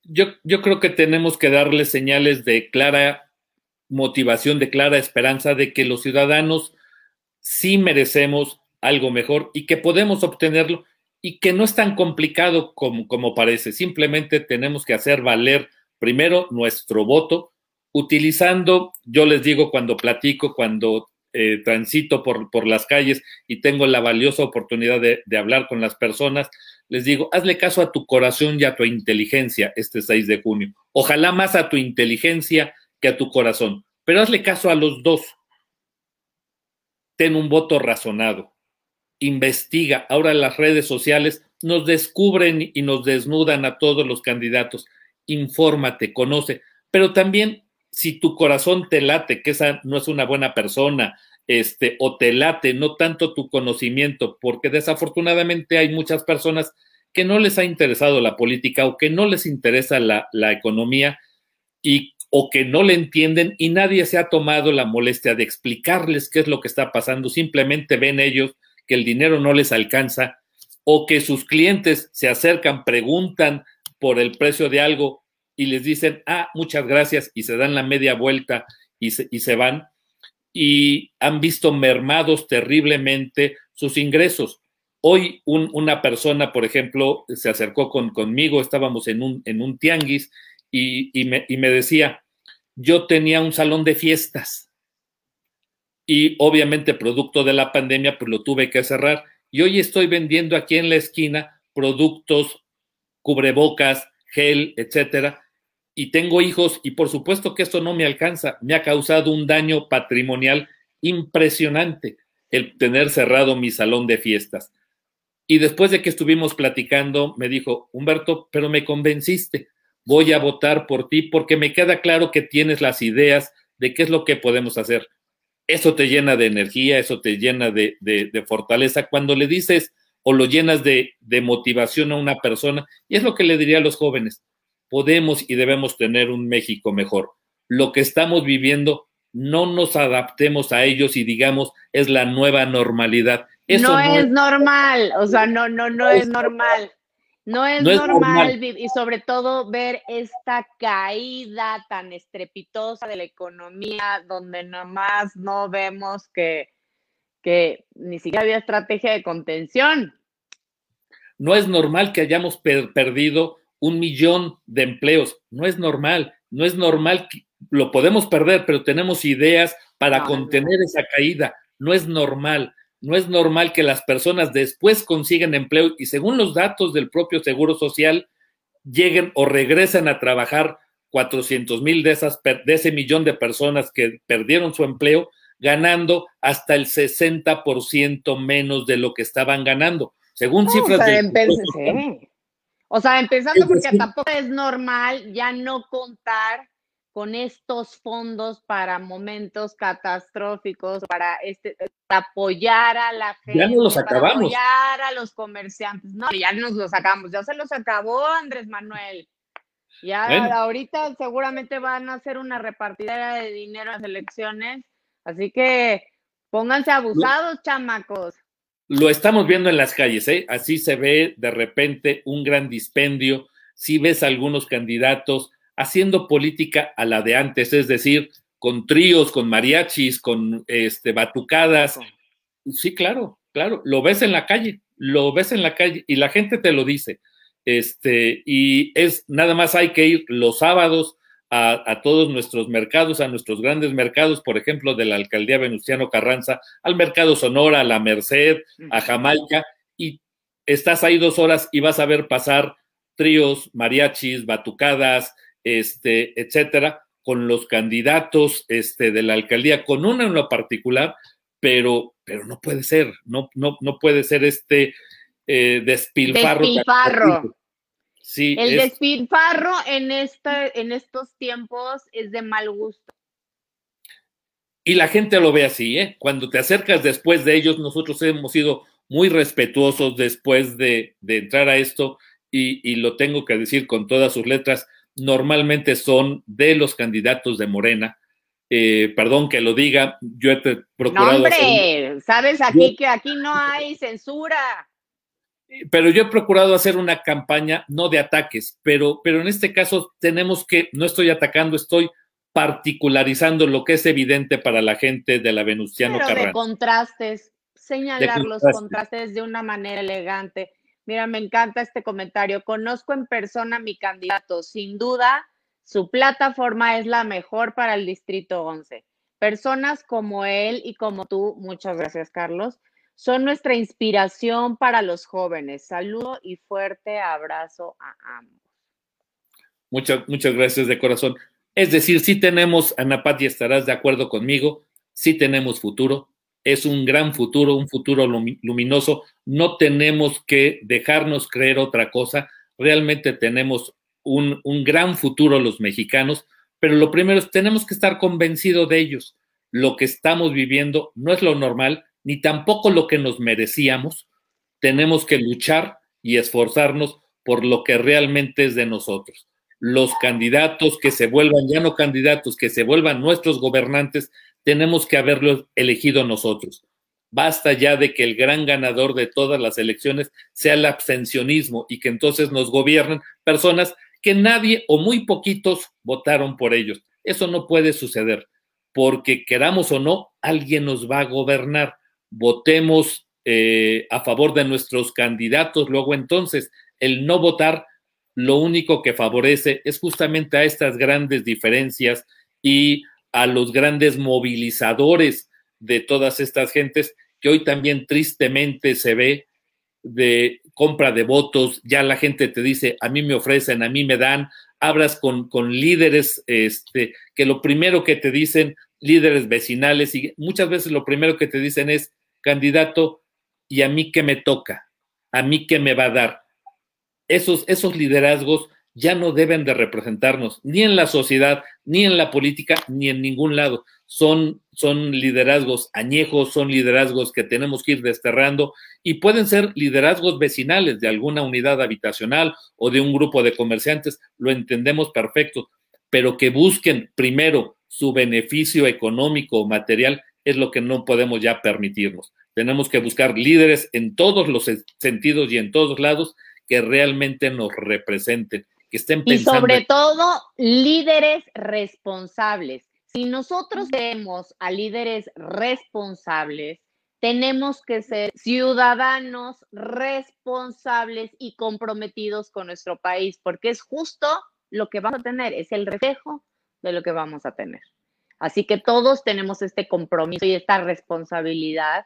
Yo, yo creo que tenemos que darle señales de clara motivación, de clara esperanza de que los ciudadanos sí merecemos algo mejor y que podemos obtenerlo y que no es tan complicado como, como parece. Simplemente tenemos que hacer valer primero nuestro voto utilizando, yo les digo cuando platico, cuando eh, transito por, por, las calles y tengo la valiosa oportunidad de, de, hablar con las personas, les digo, hazle caso a tu corazón y a tu inteligencia este 6 de junio. Ojalá más a tu inteligencia que a tu corazón, pero hazle caso a los dos. Ten un voto razonado. Investiga. Ahora las redes sociales nos descubren y nos desnudan a todos los candidatos. Infórmate, conoce, pero también si tu corazón te late, que esa no es una buena persona, este, o te late, no tanto tu conocimiento, porque desafortunadamente hay muchas personas que no les ha interesado la política o que no les interesa la, la economía y o que no le entienden y nadie se ha tomado la molestia de explicarles qué es lo que está pasando, simplemente ven ellos que el dinero no les alcanza o que sus clientes se acercan, preguntan por el precio de algo y les dicen, ah, muchas gracias, y se dan la media vuelta y se, y se van, y han visto mermados terriblemente sus ingresos. Hoy un, una persona, por ejemplo, se acercó con, conmigo, estábamos en un, en un tianguis, y, y, me, y me decía, yo tenía un salón de fiestas, y obviamente producto de la pandemia, pues lo tuve que cerrar, y hoy estoy vendiendo aquí en la esquina productos, cubrebocas, gel, etcétera, y tengo hijos y por supuesto que esto no me alcanza, me ha causado un daño patrimonial impresionante el tener cerrado mi salón de fiestas. Y después de que estuvimos platicando, me dijo, Humberto, pero me convenciste, voy a votar por ti porque me queda claro que tienes las ideas de qué es lo que podemos hacer. Eso te llena de energía, eso te llena de, de, de fortaleza. Cuando le dices o lo llenas de, de motivación a una persona, y es lo que le diría a los jóvenes, podemos y debemos tener un México mejor. Lo que estamos viviendo, no nos adaptemos a ellos y digamos es la nueva normalidad. Eso no, es, normal, o sea, no, no, no, es, normal. No es, normal, y sobre todo ver esta caída tan estrepitosa de la economía donde nomás no vemos que, que ni siquiera había estrategia de contención. No es normal que hayamos perdido un millón de empleos. No es normal, no es normal, lo podemos perder, pero tenemos ideas para contener esa caída. No es normal, no es normal que las personas después consigan empleo y según los datos del propio Seguro Social, lleguen o regresen a trabajar 400 mil de, esas, de ese millón de personas que perdieron su empleo, ganando hasta el 60% menos de lo que estaban ganando. Según cifras de... O sea, empezando porque tampoco es normal ya no contar con estos fondos para momentos catastróficos, para, este, apoyar a la gente, ya nos los acabamos. apoyar a los comerciantes. No, ya nos los sacamos, ya se los acabó Andrés Manuel. Ya ahorita seguramente van a hacer una repartidera de dinero en las elecciones, así que pónganse abusados, chamacos lo estamos viendo en las calles, ¿eh? Así se ve de repente un gran dispendio. Si ves algunos candidatos haciendo política a la de antes, es decir, con tríos, con mariachis, con este, batucadas. Sí, claro, claro. Lo ves en la calle, lo ves en la calle y la gente te lo dice. Este, y es nada más hay que ir los sábados a, todos nuestros mercados, a nuestros grandes mercados, por ejemplo, de la alcaldía Venustiano Carranza, al mercado Sonora, a la Merced, a Jamaica, y estás ahí dos horas y vas a ver pasar tríos, mariachis, batucadas, este, etcétera, con los candidatos este, de la alcaldía, con uno en lo particular, pero, pero no puede ser, no, no, no puede ser este eh, despilfarro. Despilfarro el despilfarro en, este, en estos tiempos es de mal gusto. Y la gente lo ve así, ¿eh? Cuando te acercas después de ellos, nosotros hemos sido muy respetuosos después de, entrar a esto y, lo tengo que decir con todas sus letras, normalmente son de los candidatos de Morena. Eh, perdón que lo diga, yo he procurado... No, hombre, sabes aquí que aquí no hay censura pero yo he procurado hacer una campaña no de ataques, pero, pero en este caso tenemos que, no estoy atacando, estoy particularizando lo que es evidente para la gente de la Venustiano pero de contrastes, señalar los contrastes de una manera elegante. Mira, me encanta este comentario. Conozco en persona a mi candidato. Sin duda, su plataforma es la mejor para el Distrito 11. Personas como él y como tú, muchas gracias Carlos, son nuestra inspiración para los jóvenes. Saludo y fuerte abrazo a ambos. Muchas, muchas gracias de corazón. Es decir, sí tenemos, Ana Pati, estarás de acuerdo conmigo, sí tenemos futuro, es un gran futuro, un futuro luminoso, no tenemos que dejarnos creer otra cosa, realmente tenemos un, un gran futuro los mexicanos, pero lo primero es tenemos que estar convencidos de ellos. Lo que estamos viviendo no es lo normal, ni tampoco lo que nos merecíamos. Tenemos que luchar y esforzarnos por lo que realmente es de nosotros. Los candidatos que se vuelvan, ya no candidatos, que se vuelvan nuestros gobernantes, tenemos que haberlos elegido nosotros. Basta ya de que el gran ganador de todas las elecciones sea el abstencionismo y que entonces nos gobiernen personas que nadie o muy poquitos votaron por ellos. Eso no puede suceder, porque queramos o no, alguien nos va a gobernar votemos eh, a favor de nuestros candidatos, luego entonces el no votar lo único que favorece es justamente a estas grandes diferencias y a los grandes movilizadores de todas estas gentes que hoy también tristemente se ve de compra de votos, ya la gente te dice, a mí me ofrecen, a mí me dan, hablas con, con líderes, este, que lo primero que te dicen, líderes vecinales, y muchas veces lo primero que te dicen es, candidato, ¿y a mí qué me toca? ¿A mí qué me va a dar? Esos, esos liderazgos ya no deben de representarnos ni en la sociedad, ni en la política, ni en ningún lado. Son, son liderazgos añejos, son liderazgos que tenemos que ir desterrando y pueden ser liderazgos vecinales de alguna unidad habitacional o de un grupo de comerciantes, lo entendemos perfecto, pero que busquen primero su beneficio económico o material es lo que no podemos ya permitirnos. Tenemos que buscar líderes en todos los sentidos y en todos lados que realmente nos representen, que estén pensando. Y sobre todo, líderes responsables. Si nosotros vemos a líderes responsables, tenemos que ser ciudadanos responsables y comprometidos con nuestro país, porque es justo lo que vamos a tener, es el reflejo de lo que vamos a tener. Así que todos tenemos este compromiso y esta responsabilidad,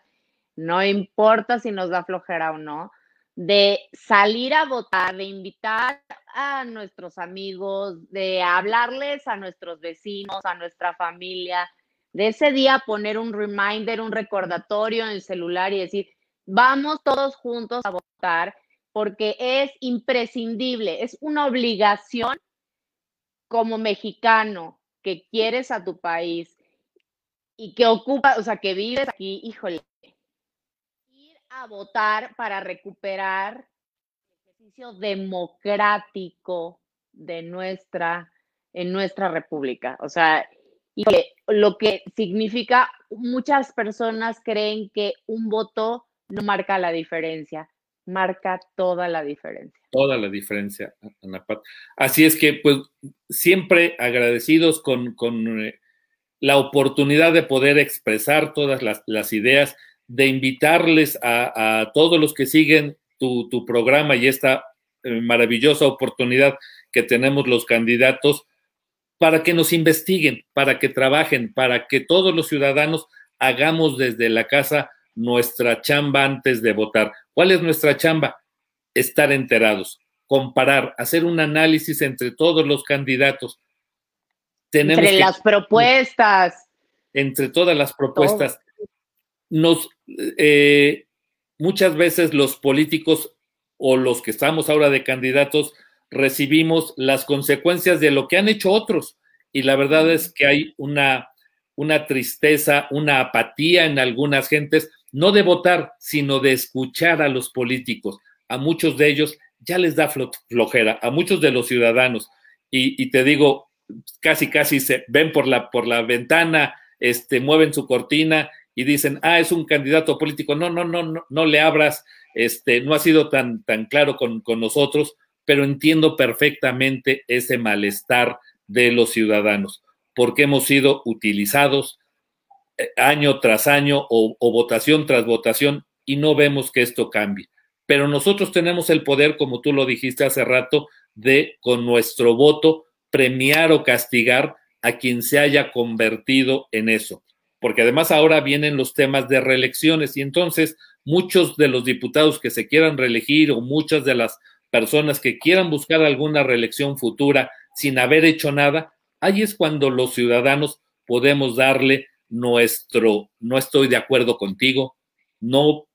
no importa si nos da flojera o no, de salir a votar, de invitar a nuestros amigos, de hablarles a nuestros vecinos, a nuestra familia, de ese día poner un reminder, un recordatorio en el celular y decir, vamos todos juntos a votar porque es imprescindible, es una obligación como mexicano, que quieres a tu país y que ocupa, o sea, que vives aquí, híjole, a votar para recuperar el ejercicio democrático de nuestra, en nuestra república. O sea, y lo que significa, muchas personas creen que un voto no marca la diferencia marca toda la diferencia. Toda la diferencia. Así es que, pues, siempre agradecidos con, eh, la oportunidad de poder expresar todas las, ideas, de invitarles a, todos los que siguen tu, programa y esta eh, maravillosa oportunidad que tenemos los candidatos para que nos investiguen, para que trabajen, para que todos los ciudadanos hagamos desde la casa nuestra chamba antes de votar. ¿Cuál es nuestra chamba? Estar enterados, comparar, hacer un análisis entre todos los candidatos. Tenemos entre las propuestas. Entre todas las propuestas. Nos, eh, muchas veces los políticos o los que estamos ahora de candidatos recibimos las consecuencias de lo que han hecho otros. Y la verdad es que hay una, una tristeza, una apatía en algunas gentes no de votar, sino de escuchar a los políticos. A muchos de ellos ya les da flojera, a muchos de los ciudadanos. Y, te digo, casi, casi se ven por la, por la ventana, este, mueven su cortina y dicen, ah, es un candidato político. No, no, no, no, no le abras, este, no ha sido tan, tan claro con, con nosotros, pero entiendo perfectamente ese malestar de los ciudadanos, porque hemos sido utilizados, año tras año o, votación tras votación y no vemos que esto cambie. Pero nosotros tenemos el poder, como tú lo dijiste hace rato, de con nuestro voto premiar o castigar a quien se haya convertido en eso, porque además ahora vienen los temas de reelecciones y entonces muchos de los diputados que se quieran reelegir o muchas de las personas que quieran buscar alguna reelección futura sin haber hecho nada, ahí es cuando los ciudadanos podemos darle nuestro no estoy de acuerdo contigo, no,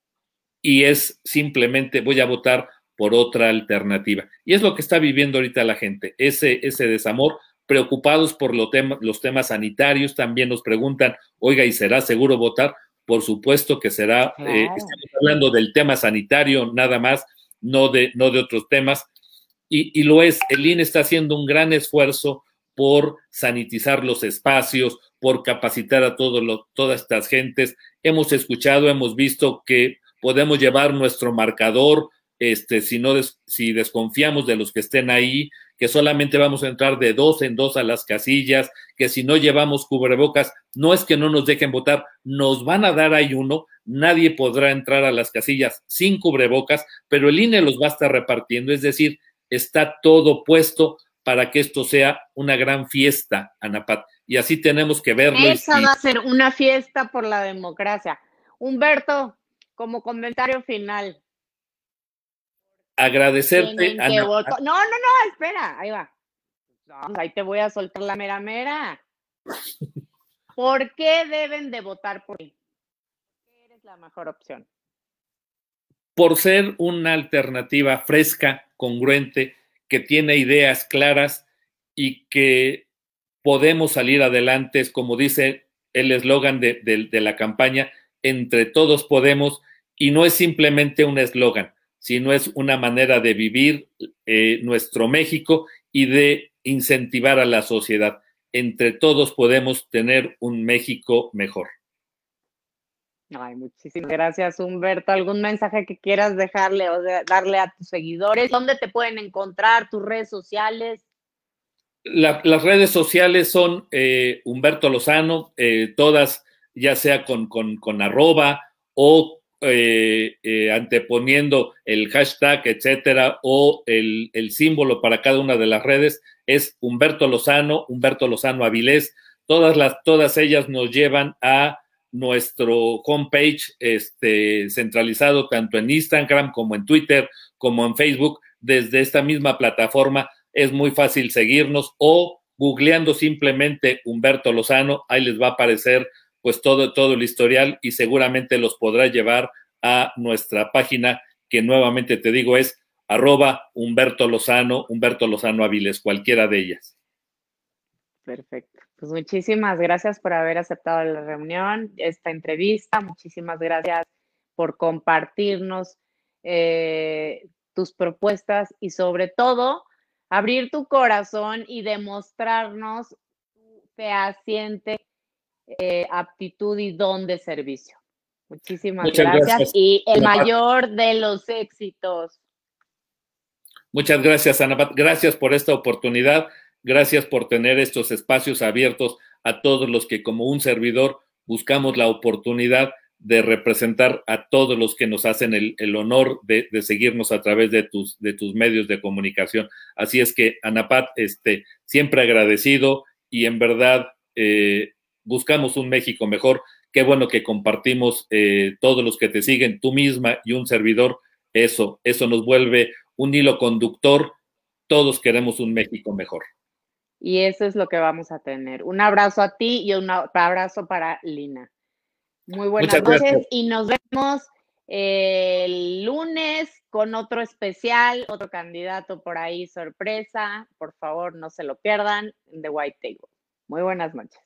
y es simplemente voy a votar por otra alternativa. Y es lo que está viviendo ahorita la gente, ese, ese desamor, preocupados por los temas sanitarios, también nos preguntan, oiga, ¿y será seguro votar? Por supuesto que será, eh, estamos hablando del tema sanitario nada más, no de, no de otros temas, y, y lo es, el INE está haciendo un gran esfuerzo por sanitizar los espacios, por capacitar a todos los, todas estas gentes. Hemos escuchado, hemos visto que podemos llevar nuestro marcador, este, si, no si desconfiamos de los que estén ahí, que solamente vamos a entrar de dos en dos a las casillas, que si no llevamos cubrebocas, no es que no nos dejen votar, nos van a dar ahí uno, nadie podrá entrar a las casillas sin cubrebocas, pero el INE los va a estar repartiendo, es decir, está todo puesto para que esto sea una gran fiesta, Anapat. Y así tenemos que verlo. Esa va a ser una fiesta por la democracia. Humberto, como comentario final. Agradecerte. No, no, no, espera, ahí va. ahí te voy a soltar la mera mera. [laughs] ¿Por qué deben de votar por ti? Eres la mejor opción. Por ser una alternativa fresca, congruente, que tiene ideas claras y que podemos salir adelante, es como dice el eslogan de, la campaña, entre todos podemos, y no es simplemente un eslogan, sino es una manera de vivir eh, nuestro México y de incentivar a la sociedad. Entre todos podemos tener un México mejor. Ay, muchísimas gracias, Humberto. ¿Algún mensaje que quieras dejarle o darle a tus seguidores? ¿Dónde te pueden encontrar? ¿Tus redes sociales? las redes sociales son eh, Humberto Lozano, eh, todas ya sea con, con, arroba o eh, anteponiendo el hashtag, etcétera, o el, el, símbolo para cada una de las redes, es Humberto Lozano, Humberto Lozano Avilés. Todas, las, todas ellas nos llevan a nuestro homepage este, centralizado tanto en Instagram como en Twitter, como en Facebook, desde esta misma plataforma. Es muy fácil seguirnos o googleando simplemente Humberto Lozano, ahí les va a aparecer pues todo, todo el historial y seguramente los podrá llevar a nuestra página que nuevamente te digo es arroba Humberto Lozano, Humberto Lozano Aviles, cualquiera de ellas. Perfecto. Pues muchísimas gracias por haber aceptado la reunión, esta entrevista. Muchísimas gracias por compartirnos eh, tus propuestas y sobre todo abrir tu corazón y demostrarnos tu fehaciente eh, aptitud y don de servicio. Muchísimas gracias, y el mayor de los éxitos. Muchas gracias, Ana. Gracias por esta oportunidad. Gracias por tener estos espacios abiertos a todos los que como un servidor buscamos la oportunidad de representar a todos los que nos hacen el, honor de, seguirnos a través de tus, de tus medios de comunicación. Así es que, Anapat, este, siempre agradecido y en verdad eh, buscamos un México mejor. Qué bueno que compartimos eh, todos los que te siguen, tú misma y un servidor. Eso, eso nos vuelve un hilo conductor. Todos queremos un México mejor y eso es lo que vamos a tener. Un abrazo a ti y un abrazo para Lina. Muy buenas noches y nos vemos el lunes con otro especial, otro candidato por ahí sorpresa. Por favor, no se lo pierdan, The White Table. Muy buenas noches.